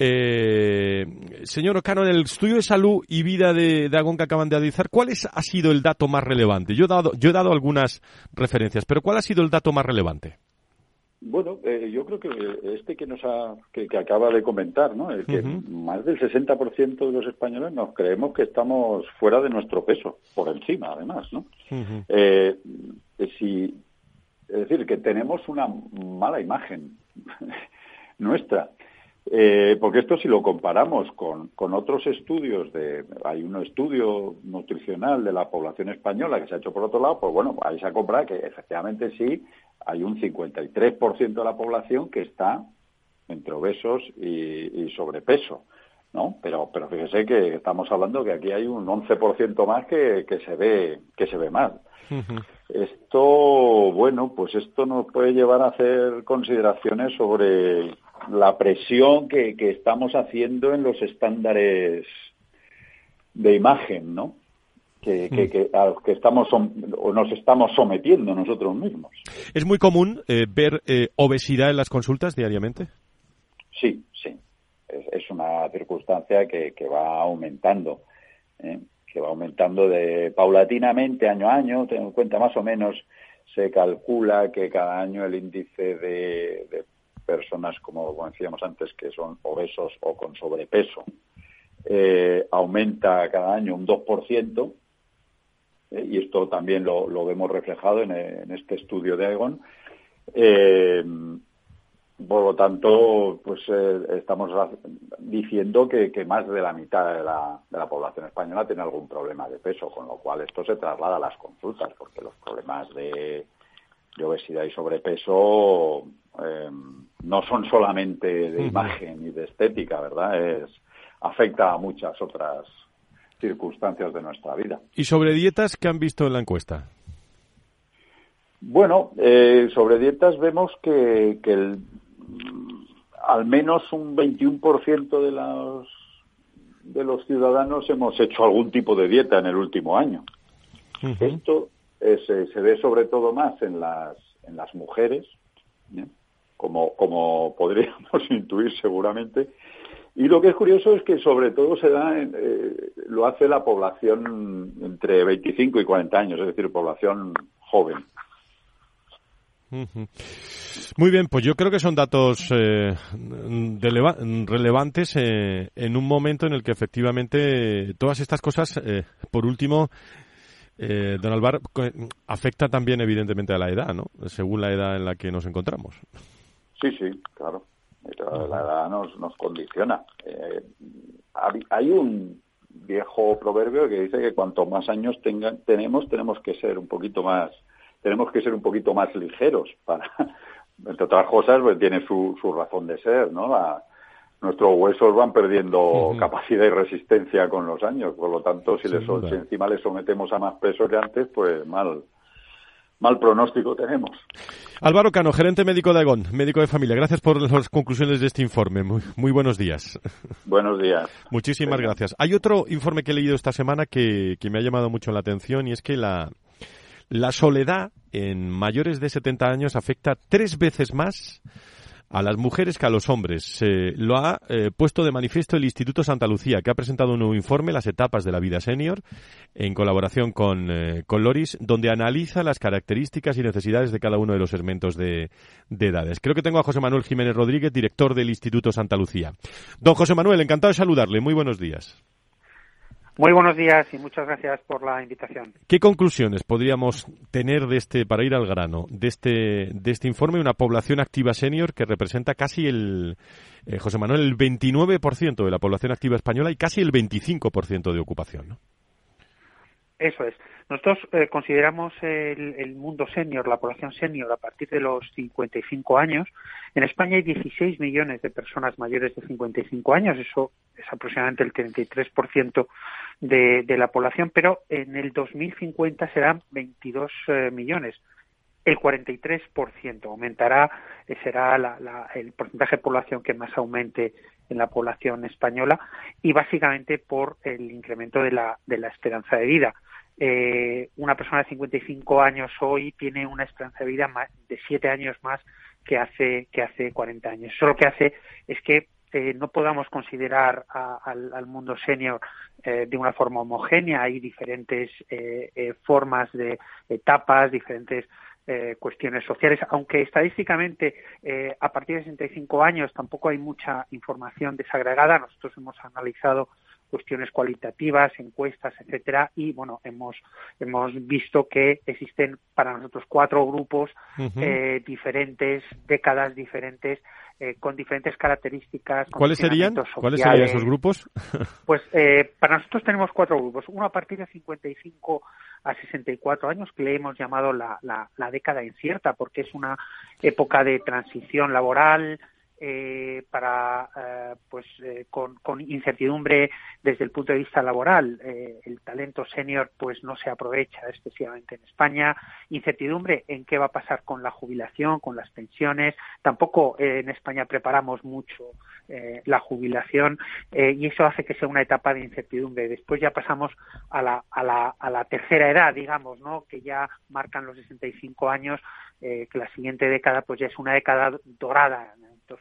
Speaker 2: Eh, señor Ocano, en el estudio de salud y vida de, de Agón que acaban de analizar, ¿cuál ha sido el dato más relevante? Yo he, dado, yo he dado algunas referencias, pero ¿cuál ha sido el dato más relevante?
Speaker 11: Bueno, eh, yo creo que este que nos ha, que, acaba de comentar, ¿no? El que más del 60% de los españoles nos creemos que estamos fuera de nuestro peso, por encima, además, ¿no? Eh, si, es decir, que tenemos una mala imagen [laughs] nuestra. Eh, porque esto si lo comparamos con, con, otros estudios, de, hay un estudio nutricional de la población española que se ha hecho por otro lado, pues bueno, ahí se ha comprado que efectivamente sí hay un 53% de la población que está entre obesos y, sobrepeso, ¿no? Pero, pero fíjese que estamos hablando que aquí hay un 11% más que, que se ve que se ve mal. Esto, bueno, pues esto nos puede llevar a hacer consideraciones sobre la presión que, que estamos haciendo en los estándares de imagen, ¿no? Que, mm. que, a los que estamos o nos estamos sometiendo nosotros mismos.
Speaker 2: ¿Es muy común eh, ver eh, obesidad en las consultas diariamente?
Speaker 11: Sí, sí. Es, una circunstancia que, que va aumentando, ¿eh? que va aumentando de paulatinamente año a año. Tengo en cuenta más o menos se calcula que cada año el índice de, de personas, como decíamos antes, que son obesos o con sobrepeso, eh, aumenta cada año un 2%, eh, y esto también lo, vemos reflejado en, este estudio de Aegon. Eh, por lo tanto, pues eh, estamos diciendo que, más de la mitad de la, población española tiene algún problema de peso, con lo cual esto se traslada a las consultas, porque los problemas de, obesidad y sobrepeso no son solamente de imagen y de estética, ¿verdad? Es afecta a muchas otras circunstancias de nuestra vida.
Speaker 2: ¿Y sobre dietas qué han visto en la encuesta?
Speaker 11: Bueno, eh, sobre dietas vemos que, el, al menos un 21% de los, de los ciudadanos hemos hecho algún tipo de dieta en el último año. Esto se ve sobre todo más en las, en las mujeres, ¿eh? como, como podríamos [laughs] intuir seguramente, y lo que es curioso es que sobre todo se da, eh, lo hace la población entre 25 y 40 años, es decir, población joven.
Speaker 2: Muy bien, pues yo creo que son datos eh, relevantes eh, en un momento en el que efectivamente todas estas cosas, por último, don Alvar, afecta también evidentemente a la edad, ¿no? Según la edad en la que nos encontramos.
Speaker 11: Sí, sí, claro la edad nos, nos condiciona. Eh, hay un viejo proverbio que dice que cuanto más años tenemos, tenemos que ser un poquito más, tenemos que ser un poquito más ligeros para, [laughs] entre otras cosas, pues tiene su, su razón de ser, ¿no? nuestros huesos van perdiendo capacidad y resistencia con los años, por lo tanto, si, les, si encima les sometemos a más peso que antes, pues mal, mal pronóstico tenemos.
Speaker 2: Álvaro Cano, gerente médico de Agón, médico de familia. Gracias por las conclusiones de este informe. Muy, buenos días.
Speaker 11: Buenos días.
Speaker 2: Muchísimas gracias. Hay otro informe que he leído esta semana que, que me ha llamado mucho la atención y es que la, la soledad en mayores de 70 años afecta tres veces más a las mujeres que a los hombres. lo ha eh, puesto de manifiesto el Instituto Santa Lucía, que ha presentado un nuevo informe, Las etapas de la vida senior, en colaboración con, eh, con Loris, donde analiza las características y necesidades de cada uno de los segmentos de, de, edades. Creo que tengo a José Manuel Jiménez Rodríguez, director del Instituto Santa Lucía. Don José Manuel, encantado de saludarle. Muy buenos días.
Speaker 12: Muy buenos días y muchas gracias por la invitación.
Speaker 2: ¿Qué conclusiones podríamos tener de este, para ir al grano, de este, de este informe, una población activa senior que representa casi el, eh, José Manuel, el 29% de la población activa española y casi el 25% de ocupación? ¿no?
Speaker 12: Eso es. Nosotros eh, consideramos el, mundo senior, la población senior, a partir de los 55 años. En España hay 16 millones de personas mayores de 55 años, eso es aproximadamente el 33% de, de la población, pero en el 2050 serán 22 eh, millones. El 43% aumentará, eh, será el porcentaje de población que más aumente en la población española y básicamente por el incremento de la, de la esperanza de vida eh, una persona de 55 años hoy tiene una esperanza de vida de 7 años más que hace, que hace 40 años. Eso lo que hace es que eh, no podamos considerar al, mundo senior eh, de una forma homogénea. Hay diferentes eh, formas de etapas, diferentes cuestiones sociales, aunque estadísticamente a partir de 65 años tampoco hay mucha información desagregada. Nosotros hemos analizado cuestiones cualitativas, encuestas, etcétera, y bueno, hemos hemos visto que existen para nosotros cuatro grupos eh, diferentes, décadas diferentes, eh, con diferentes características.
Speaker 2: ¿Cuáles serían? ¿Cuáles serían esos grupos? [laughs]
Speaker 12: pues eh, para nosotros tenemos cuatro grupos. Uno a partir de 55 a 64 años, que le hemos llamado la, la, la década incierta, porque es una época de transición laboral, eh, para eh, pues eh, con, incertidumbre desde el punto de vista laboral. El talento senior pues no se aprovecha excesivamente en España. Incertidumbre en qué va a pasar con la jubilación con las pensiones. Tampoco en España preparamos mucho la jubilación y eso hace que sea una etapa de incertidumbre. Después ya pasamos a la, a la, a la tercera edad digamos no que ya marcan los 65 años que la siguiente década pues ya es una década dorada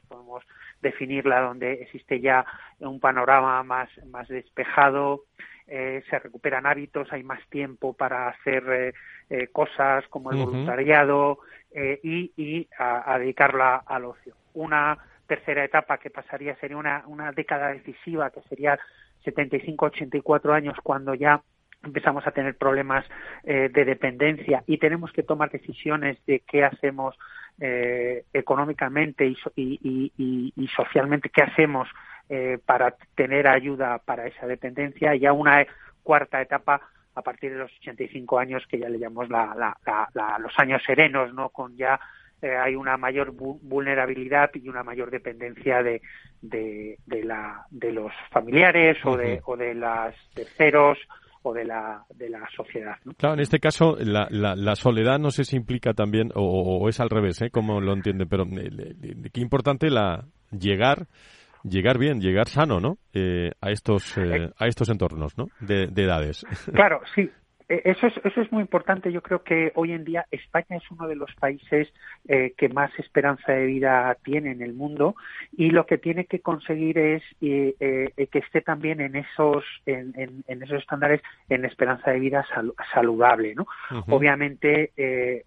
Speaker 12: podemos definirla donde existe ya un panorama más, más despejado, eh, se recuperan hábitos, hay más tiempo para hacer eh, eh, cosas como el voluntariado y, y a, dedicarla al ocio. Una tercera etapa que pasaría sería una, una década decisiva, que sería 75-84 años, cuando ya empezamos a tener problemas de dependencia y tenemos que tomar decisiones de qué hacemos eh, económicamente y, socialmente qué hacemos eh, para tener ayuda para esa dependencia y a una cuarta etapa a partir de los 85 años que ya le llamamos la, los años serenos, ¿no? Con ya eh, hay una mayor vulnerabilidad y una mayor dependencia de, de, la, de los familiares o de, o de las terceros o de la, de la sociedad.
Speaker 2: Claro, en este caso la, la, soledad no sé si implica también, o, es al revés, ¿eh? como lo entiende, pero eh, qué importante la llegar llegar bien, llegar sano, ¿no? Eh, a estos eh, a estos entornos, ¿no? De, de edades.
Speaker 12: Claro, sí. Eh, eso es, eso es muy importante. Yo creo que hoy en día España es uno de los países eh, que más esperanza de vida tiene en el mundo y lo que tiene que conseguir es eh, que esté también en esos en, en, esos estándares en esperanza de vida saludable, ¿no? Obviamente,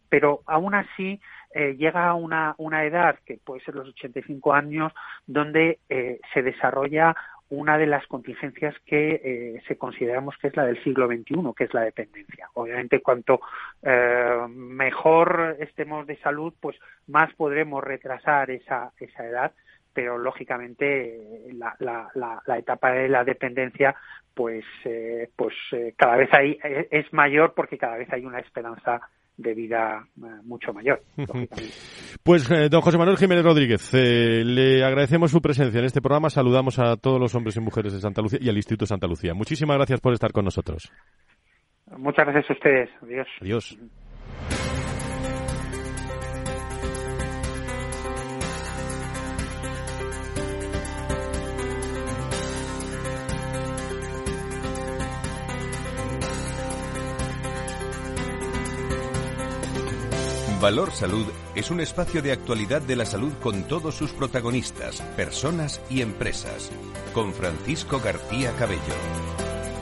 Speaker 12: pero aún así llega a una, una edad que puede ser los 85 años donde se desarrolla una de las contingencias que eh, se consideramos que es la del siglo XXI, que es la dependencia. Obviamente, cuanto eh, mejor estemos de salud, pues más podremos retrasar esa, esa edad, pero lógicamente la, la, la, etapa de la dependencia pues eh, pues cada vez hay, es mayor porque cada vez hay una esperanza de vida eh, mucho mayor.
Speaker 2: Pues eh, don José Manuel Jiménez Rodríguez, eh, le agradecemos su presencia en este programa, saludamos a todos los hombres y mujeres de Santa Lucía y al Instituto Santa Lucía. Muchísimas gracias por estar con nosotros.
Speaker 12: Muchas gracias a ustedes. Adiós.
Speaker 2: Adiós.
Speaker 1: Valor Salud es un espacio de actualidad de la salud con todos sus protagonistas, personas y empresas. Con Francisco García Cabello.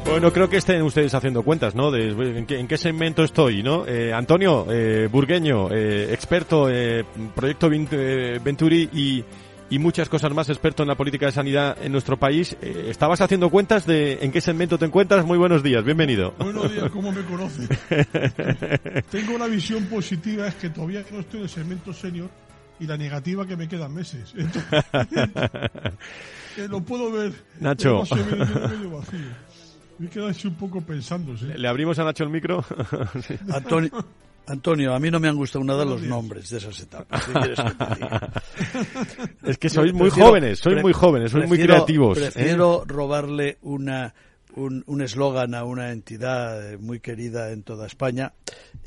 Speaker 2: Bueno, creo que estén ustedes haciendo cuentas, ¿no? En, qué, segmento estoy, ¿no? Eh, Antonio, eh, burgueño, eh, experto, eh, proyecto Venturi y y muchas cosas más, experto en la política de sanidad en nuestro país. Eh, estabas haciendo cuentas de en qué segmento te encuentras. Muy buenos días, bienvenido.
Speaker 13: Buenos días, ¿cómo me conoces? [laughs] Tengo una visión positiva, es que todavía no estoy en el segmento senior y la negativa que me quedan meses. [laughs] Eh, lo puedo ver.
Speaker 2: Nacho.
Speaker 13: Me he quedado un poco pensando.
Speaker 2: ¿Le abrimos a Nacho el micro?
Speaker 8: Antonio, [laughs] Antonio, a mí no me han gustado nada los nombres de esas etapas.
Speaker 2: es que sois muy jóvenes, sois muy jóvenes, sois muy creativos.
Speaker 8: ¿eh? Prefiero robarle una un eslogan a una entidad muy querida en toda España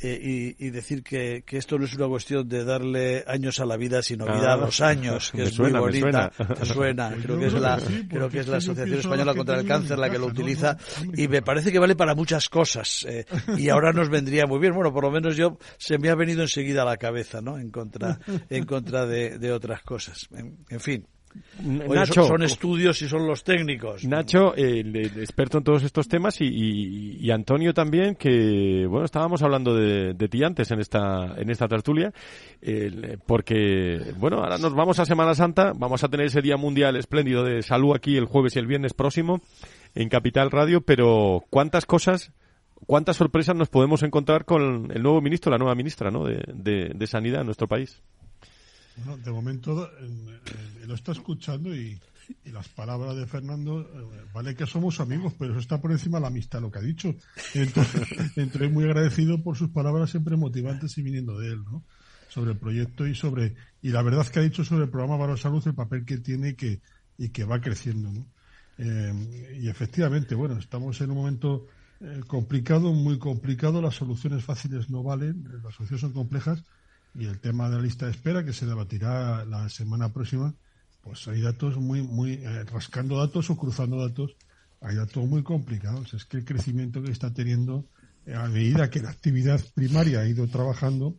Speaker 8: eh, y, decir que, esto no es una cuestión de darle años a la vida, sino vida a los años, que [laughs] es muy bonita, suena. Creo que es la, creo que es la Asociación Española contra el Cáncer la que lo utiliza y me parece que vale para muchas cosas eh, y ahora nos vendría muy bien. Bueno, por lo menos yo se me ha venido enseguida a la cabeza, ¿no? En contra, en contra de, otras cosas. en fin. Nacho, son, estudios y son los técnicos.
Speaker 2: Nacho, el, experto en todos estos temas, y, Antonio también, que bueno, estábamos hablando de, ti antes en esta en esta tertulia, porque bueno, ahora nos vamos a Semana Santa, vamos a tener ese día mundial espléndido de salud aquí el jueves y el viernes próximo en Capital Radio, pero cuántas cosas cuántas sorpresas nos podemos encontrar con el nuevo ministro, la nueva ministra ¿no? de Sanidad en nuestro país.
Speaker 13: Bueno, de momento lo está escuchando y, las palabras de Fernando, eh, vale que somos amigos, pero eso está por encima de la amistad lo que ha dicho. Entonces, [laughs] entré muy agradecido por sus palabras siempre motivantes y viniendo de él, ¿no? Sobre el proyecto y sobre, y la verdad que ha dicho sobre el programa Valor Salud, el papel que tiene y que, y que va creciendo, ¿no? Eh, y efectivamente, bueno, estamos en un momento eh, complicado, muy complicado, las soluciones fáciles no valen, las soluciones son complejas, y el tema de la lista de espera, que se debatirá la semana próxima, pues hay datos muy, muy, eh, rascando datos o cruzando datos, hay datos muy complicados. Es que el crecimiento que está teniendo, eh, a medida que la actividad primaria ha ido trabajando,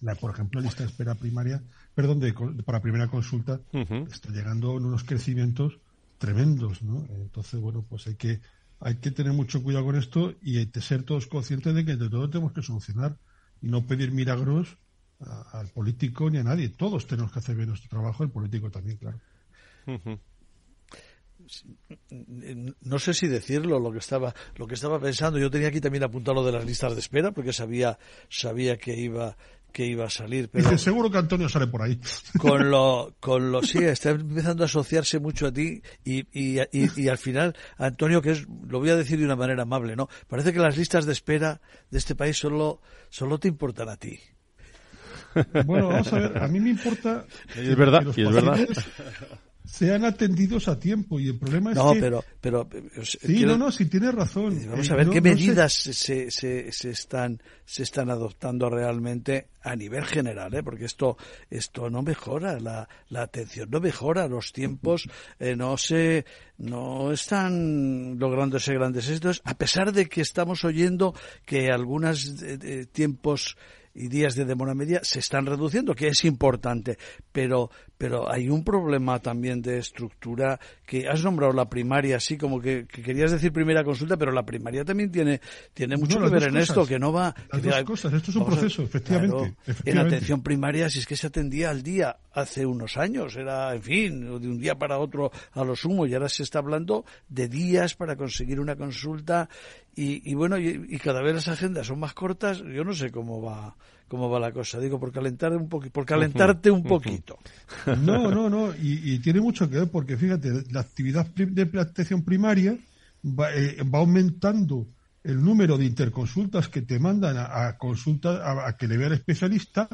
Speaker 13: la, por ejemplo, la lista de espera primaria, perdón, de, para primera consulta, está llegando en unos crecimientos tremendos, ¿no? Entonces, bueno, pues hay que, hay que tener mucho cuidado con esto y ser todos conscientes de que de todo tenemos que solucionar y no pedir milagros al político ni a nadie. Todos tenemos que hacer bien nuestro trabajo, el político también, claro.
Speaker 8: No sé si decirlo lo que estaba lo que estaba pensando. Yo tenía aquí también apuntado lo de las listas de espera porque sabía sabía que iba que iba a salir. Pero
Speaker 13: seguro que Antonio sale por ahí.
Speaker 8: Con lo, [laughs] con lo, sí, está empezando a asociarse mucho a ti y, y, y, al final, Antonio, que es, lo voy a decir de una manera amable, ¿no? Parece que las listas de espera de este país solo, solo te importan a ti.
Speaker 13: Bueno, vamos a ver, a mí me importa.
Speaker 2: Es verdad, y es verdad.
Speaker 13: Sean atendidos a tiempo y el problema es
Speaker 8: no,
Speaker 13: que.
Speaker 8: pero. pero
Speaker 13: sí, no, no, sí tiene razón.
Speaker 8: Eh, vamos a ver qué medidas se, se, se, están, se están adoptando realmente a nivel general, ¿eh? porque esto, esto no mejora, la, la atención no mejora, los tiempos eh, no se, no están lográndose grandes éxitos, a pesar de que estamos oyendo que algunos tiempos y días de demora media se están reduciendo, que es importante, pero, pero hay un problema también de estructura que has nombrado la primaria, así como que, querías decir primera consulta, pero la primaria también tiene, tiene mucho que ver en esto, que no va...
Speaker 13: Las dos cosas, esto es un proceso, efectivamente,
Speaker 8: En atención primaria, si es que se atendía al día hace unos años, era, en fin, de un día para otro a lo sumo, y ahora se está hablando de días para conseguir una consulta y, bueno, y, cada vez las agendas son más cortas, yo no sé cómo va cómo va la cosa, digo, por calentar un poquito, por calentarte un poquito.
Speaker 13: No, no, no, y, tiene mucho que ver porque fíjate, la actividad de atención primaria va, eh, va, aumentando el número de interconsultas que te mandan a, consulta a, que le vea el especialista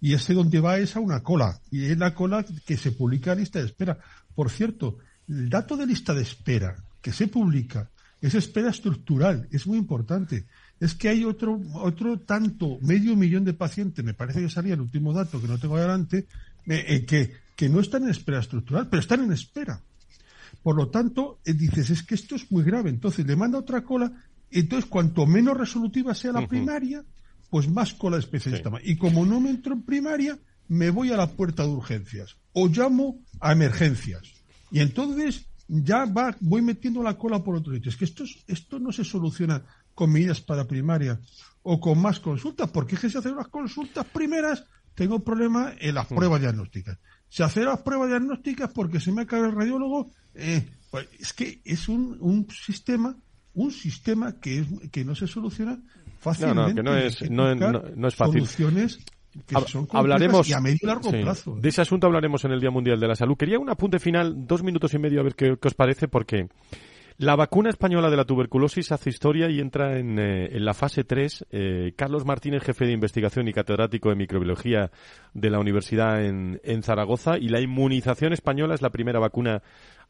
Speaker 13: y ese donde va es a una cola y es la cola que se publica en lista de espera. Por cierto, el dato de lista de espera que se publica es espera estructural, es muy importante. Es que hay otro, otro tanto, medio millón de pacientes, me parece que salía el último dato que no tengo adelante, eh, eh, que, que no están en espera estructural, pero están en espera. Por lo tanto, eh, dices, es que esto es muy grave. Entonces le manda otra cola, entonces cuanto menos resolutiva sea la primaria, pues más cola especialista. Y como no me entro en primaria, me voy a la puerta de urgencias o llamo a emergencias. Y entonces ya va, voy metiendo la cola por otro sitio. Es que esto, esto no se soluciona con medidas para primaria o con más consultas, porque es que si hacen las consultas primeras, tengo problema en las pruebas diagnósticas. Si hacer las pruebas diagnósticas porque se me acaba el radiólogo, eh, pues es que es un, un sistema, un sistema que, es, que no se soluciona fácilmente.
Speaker 2: No, que no es, no, no es fácil.
Speaker 13: Soluciones
Speaker 2: hablaremos
Speaker 13: y a medio y largo plazo.
Speaker 2: De ese asunto hablaremos en el Día Mundial de la Salud. Quería un apunte final, dos minutos y medio, a ver qué, os parece, porque la vacuna española de la tuberculosis hace historia y entra en, eh, la fase 3. Eh, Carlos Martínez, jefe de investigación y catedrático de microbiología de la Universidad en, Zaragoza, y la inmunización española es la primera vacuna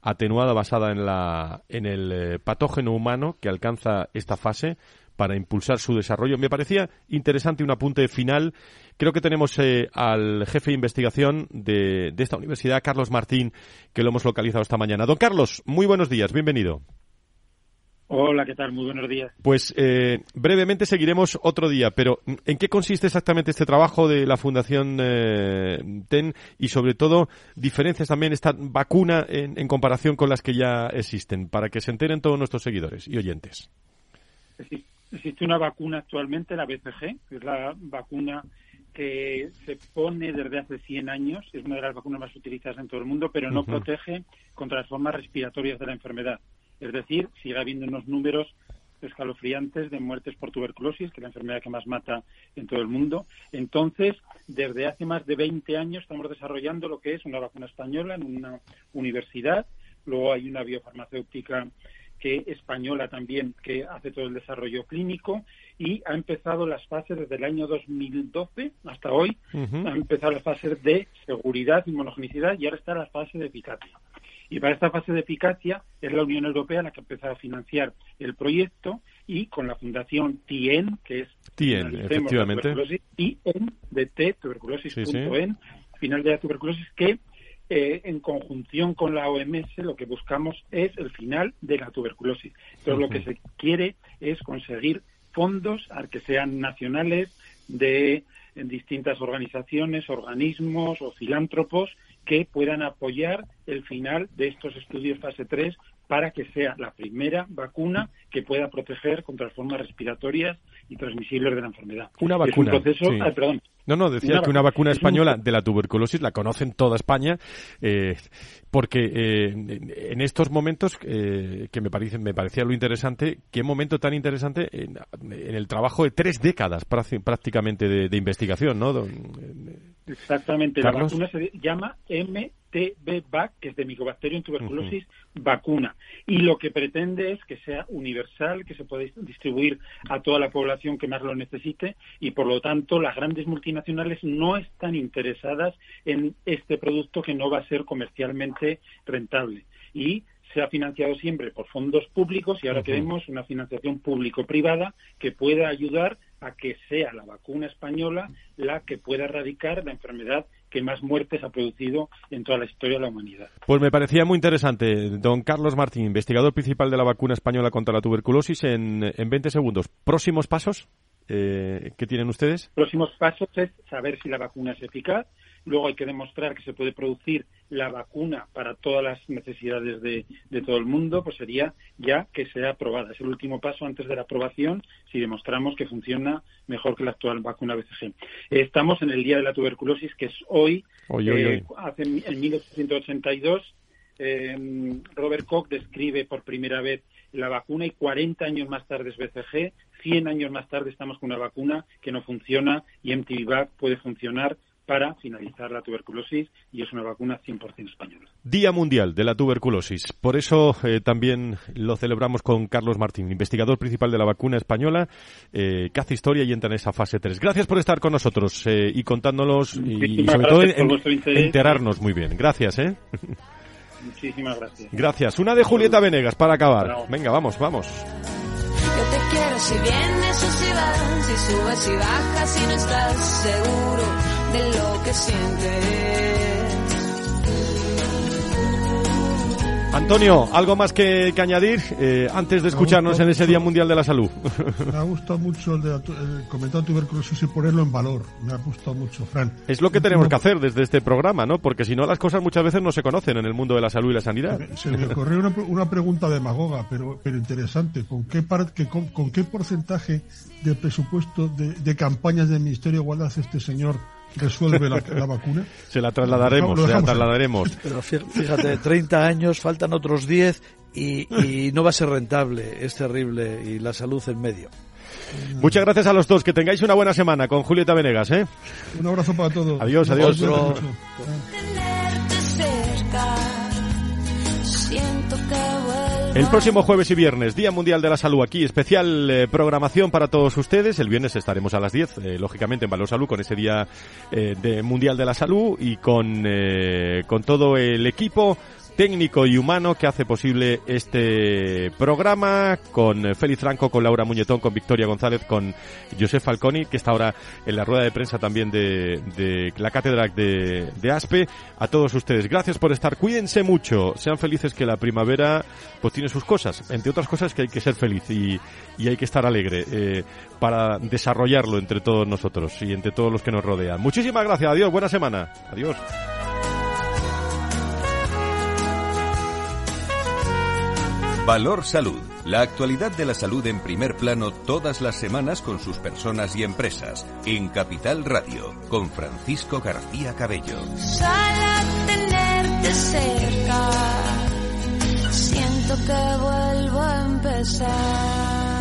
Speaker 2: atenuada basada en, la, en el eh, patógeno humano que alcanza esta fase para impulsar su desarrollo. Me parecía interesante un apunte final. Creo que tenemos eh, al jefe de investigación de, de esta universidad, Carlos Martín, que lo hemos localizado esta mañana. Don Carlos, muy buenos días, bienvenido.
Speaker 14: Hola, ¿qué tal? Muy buenos días.
Speaker 2: Pues eh, brevemente seguiremos otro día, pero ¿en qué consiste exactamente este trabajo de la Fundación eh, TEN y sobre todo diferencias también esta vacuna en, en, comparación con las que ya existen, para que se enteren todos nuestros seguidores y oyentes?
Speaker 14: Existe una vacuna actualmente, la BCG, que es la vacuna que se pone desde hace 100 años, es una de las vacunas más utilizadas en todo el mundo, pero no protege contra las formas respiratorias de la enfermedad. Es decir, sigue habiendo unos números escalofriantes de muertes por tuberculosis, que es la enfermedad que más mata en todo el mundo. Entonces, desde hace más de 20 años estamos desarrollando lo que es una vacuna española en una universidad. Luego hay una biofarmacéutica que española también que hace todo el desarrollo clínico y ha empezado las fases desde el año 2012 hasta hoy, ha empezado las fases de seguridad, inmunogenicidad y ahora está la fase de eficacia. Y para esta fase de eficacia es la Unión Europea la que ha empezado a financiar el proyecto y con la fundación TIEN, que es
Speaker 2: TIEN, efectivamente,
Speaker 14: TIEN de T, tuberculosis.en, final de la tuberculosis, que eh, en conjunción con la OMS lo que buscamos es el final de la tuberculosis. Entonces lo que se quiere es conseguir fondos, que sean nacionales, de distintas organizaciones, organismos o filántropos que puedan apoyar el final de estos estudios fase 3 para que sea la primera vacuna que pueda proteger contra formas respiratorias y transmisibles de la enfermedad.
Speaker 2: Una vacuna.
Speaker 14: proceso, perdón,
Speaker 2: no, no, decía que una vacuna española de la tuberculosis la conocen toda España, eh, porque eh, en estos momentos, eh, que me, parece, me parecía lo interesante, qué momento tan interesante en, el trabajo de tres décadas prácticamente de, investigación, ¿no?
Speaker 14: Exactamente, la vacuna se llama MTB-VAC, que es de Mycobacterium tuberculosis vacuna. Y lo que pretende es que sea universal, que se pueda distribuir a toda la población que más lo necesite y, por lo tanto, las grandes multinacionales no están interesadas en este producto que no va a ser comercialmente rentable. Y se ha financiado siempre por fondos públicos y ahora queremos una financiación público-privada que pueda ayudar a que sea la vacuna española la que pueda erradicar la enfermedad que más muertes ha producido en toda la historia de la humanidad.
Speaker 2: Pues me parecía muy interesante, don Carlos Martín, investigador principal de la vacuna española contra la tuberculosis, en, en 20 segundos. ¿Próximos pasos eh, que tienen ustedes?
Speaker 14: Próximos pasos es saber si la vacuna es eficaz, Luego hay que demostrar que se puede producir la vacuna para todas las necesidades de, todo el mundo, pues sería ya que sea aprobada. Es el último paso antes de la aprobación si demostramos que funciona mejor que la actual vacuna BCG. Estamos en el Día de la Tuberculosis, que es hoy.
Speaker 2: Eh,
Speaker 14: hace, en 1882, eh, Robert Koch describe por primera vez la vacuna y 40 años más tarde es BCG, 100 años más tarde estamos con una vacuna que no funciona y MTVAC puede funcionar para finalizar la tuberculosis y es una vacuna 100% española.
Speaker 2: Día Mundial de la Tuberculosis. Por eso eh, también lo celebramos con Carlos Martín, investigador principal de la vacuna española, eh, que hace historia y entra en esa fase 3. Gracias por estar con nosotros eh, y contándonos y, sobre todo enterarnos muy bien. Gracias. ¿eh?
Speaker 14: Muchísimas gracias.
Speaker 2: Gracias. Una de Julieta Venegas para acabar. Venga, vamos, vamos.
Speaker 15: Yo te quiero si vienes o si vas, si subes y bajas y no estás seguro de lo que sientes.
Speaker 2: Antonio, ¿algo más que, añadir eh, antes de escucharnos en ese Día Mundial de la Salud?
Speaker 13: Me ha gustado mucho el, de, el comentario de tuberculosis y ponerlo en valor. Me ha gustado mucho, Fran.
Speaker 2: Es lo que tenemos que hacer desde este programa, ¿no? Porque si no, las cosas muchas veces no se conocen en el mundo de la salud y la sanidad.
Speaker 13: Se me ocurrió una, una pregunta demagoga, pero, pero interesante. ¿Con qué, con, con, qué porcentaje de presupuesto de, de campañas del Ministerio de Igualdad este señor resuelve la, vacuna? [laughs]
Speaker 2: Se la trasladaremos, se la trasladaremos. [laughs]
Speaker 8: Pero fíjate, 30 años, faltan otros 10 y, no va a ser rentable, es terrible y la salud en medio.
Speaker 2: Muchas gracias a los dos, que tengáis una buena semana con Julieta Venegas, ¿eh?
Speaker 13: Un abrazo para todos.
Speaker 2: Adiós, adiós. El próximo jueves y viernes, Día Mundial de la Salud, aquí especial eh, programación para todos ustedes. El viernes estaremos a las 10, eh, lógicamente en Valor Salud, con ese Día eh, de Mundial de la Salud y con, con todo el equipo técnico y humano que hace posible este programa con Félix Franco, con Laura Muñetón, con Victoria González, con José Falconi, que está ahora en la rueda de prensa también de, de la cátedra de, ASPE. A todos ustedes, gracias por estar. Cuídense mucho, sean felices que la primavera pues tiene sus cosas, entre otras cosas que hay que ser feliz y, y hay que estar alegre eh, para desarrollarlo entre todos nosotros y entre todos los que nos rodean. Muchísimas gracias, adiós, buena semana, adiós.
Speaker 1: Valor Salud. La actualidad de la salud en primer plano todas las semanas con sus personas y empresas. En Capital Radio, con Francisco García Cabello.
Speaker 15: tenerte cerca, siento que vuelvo a empezar.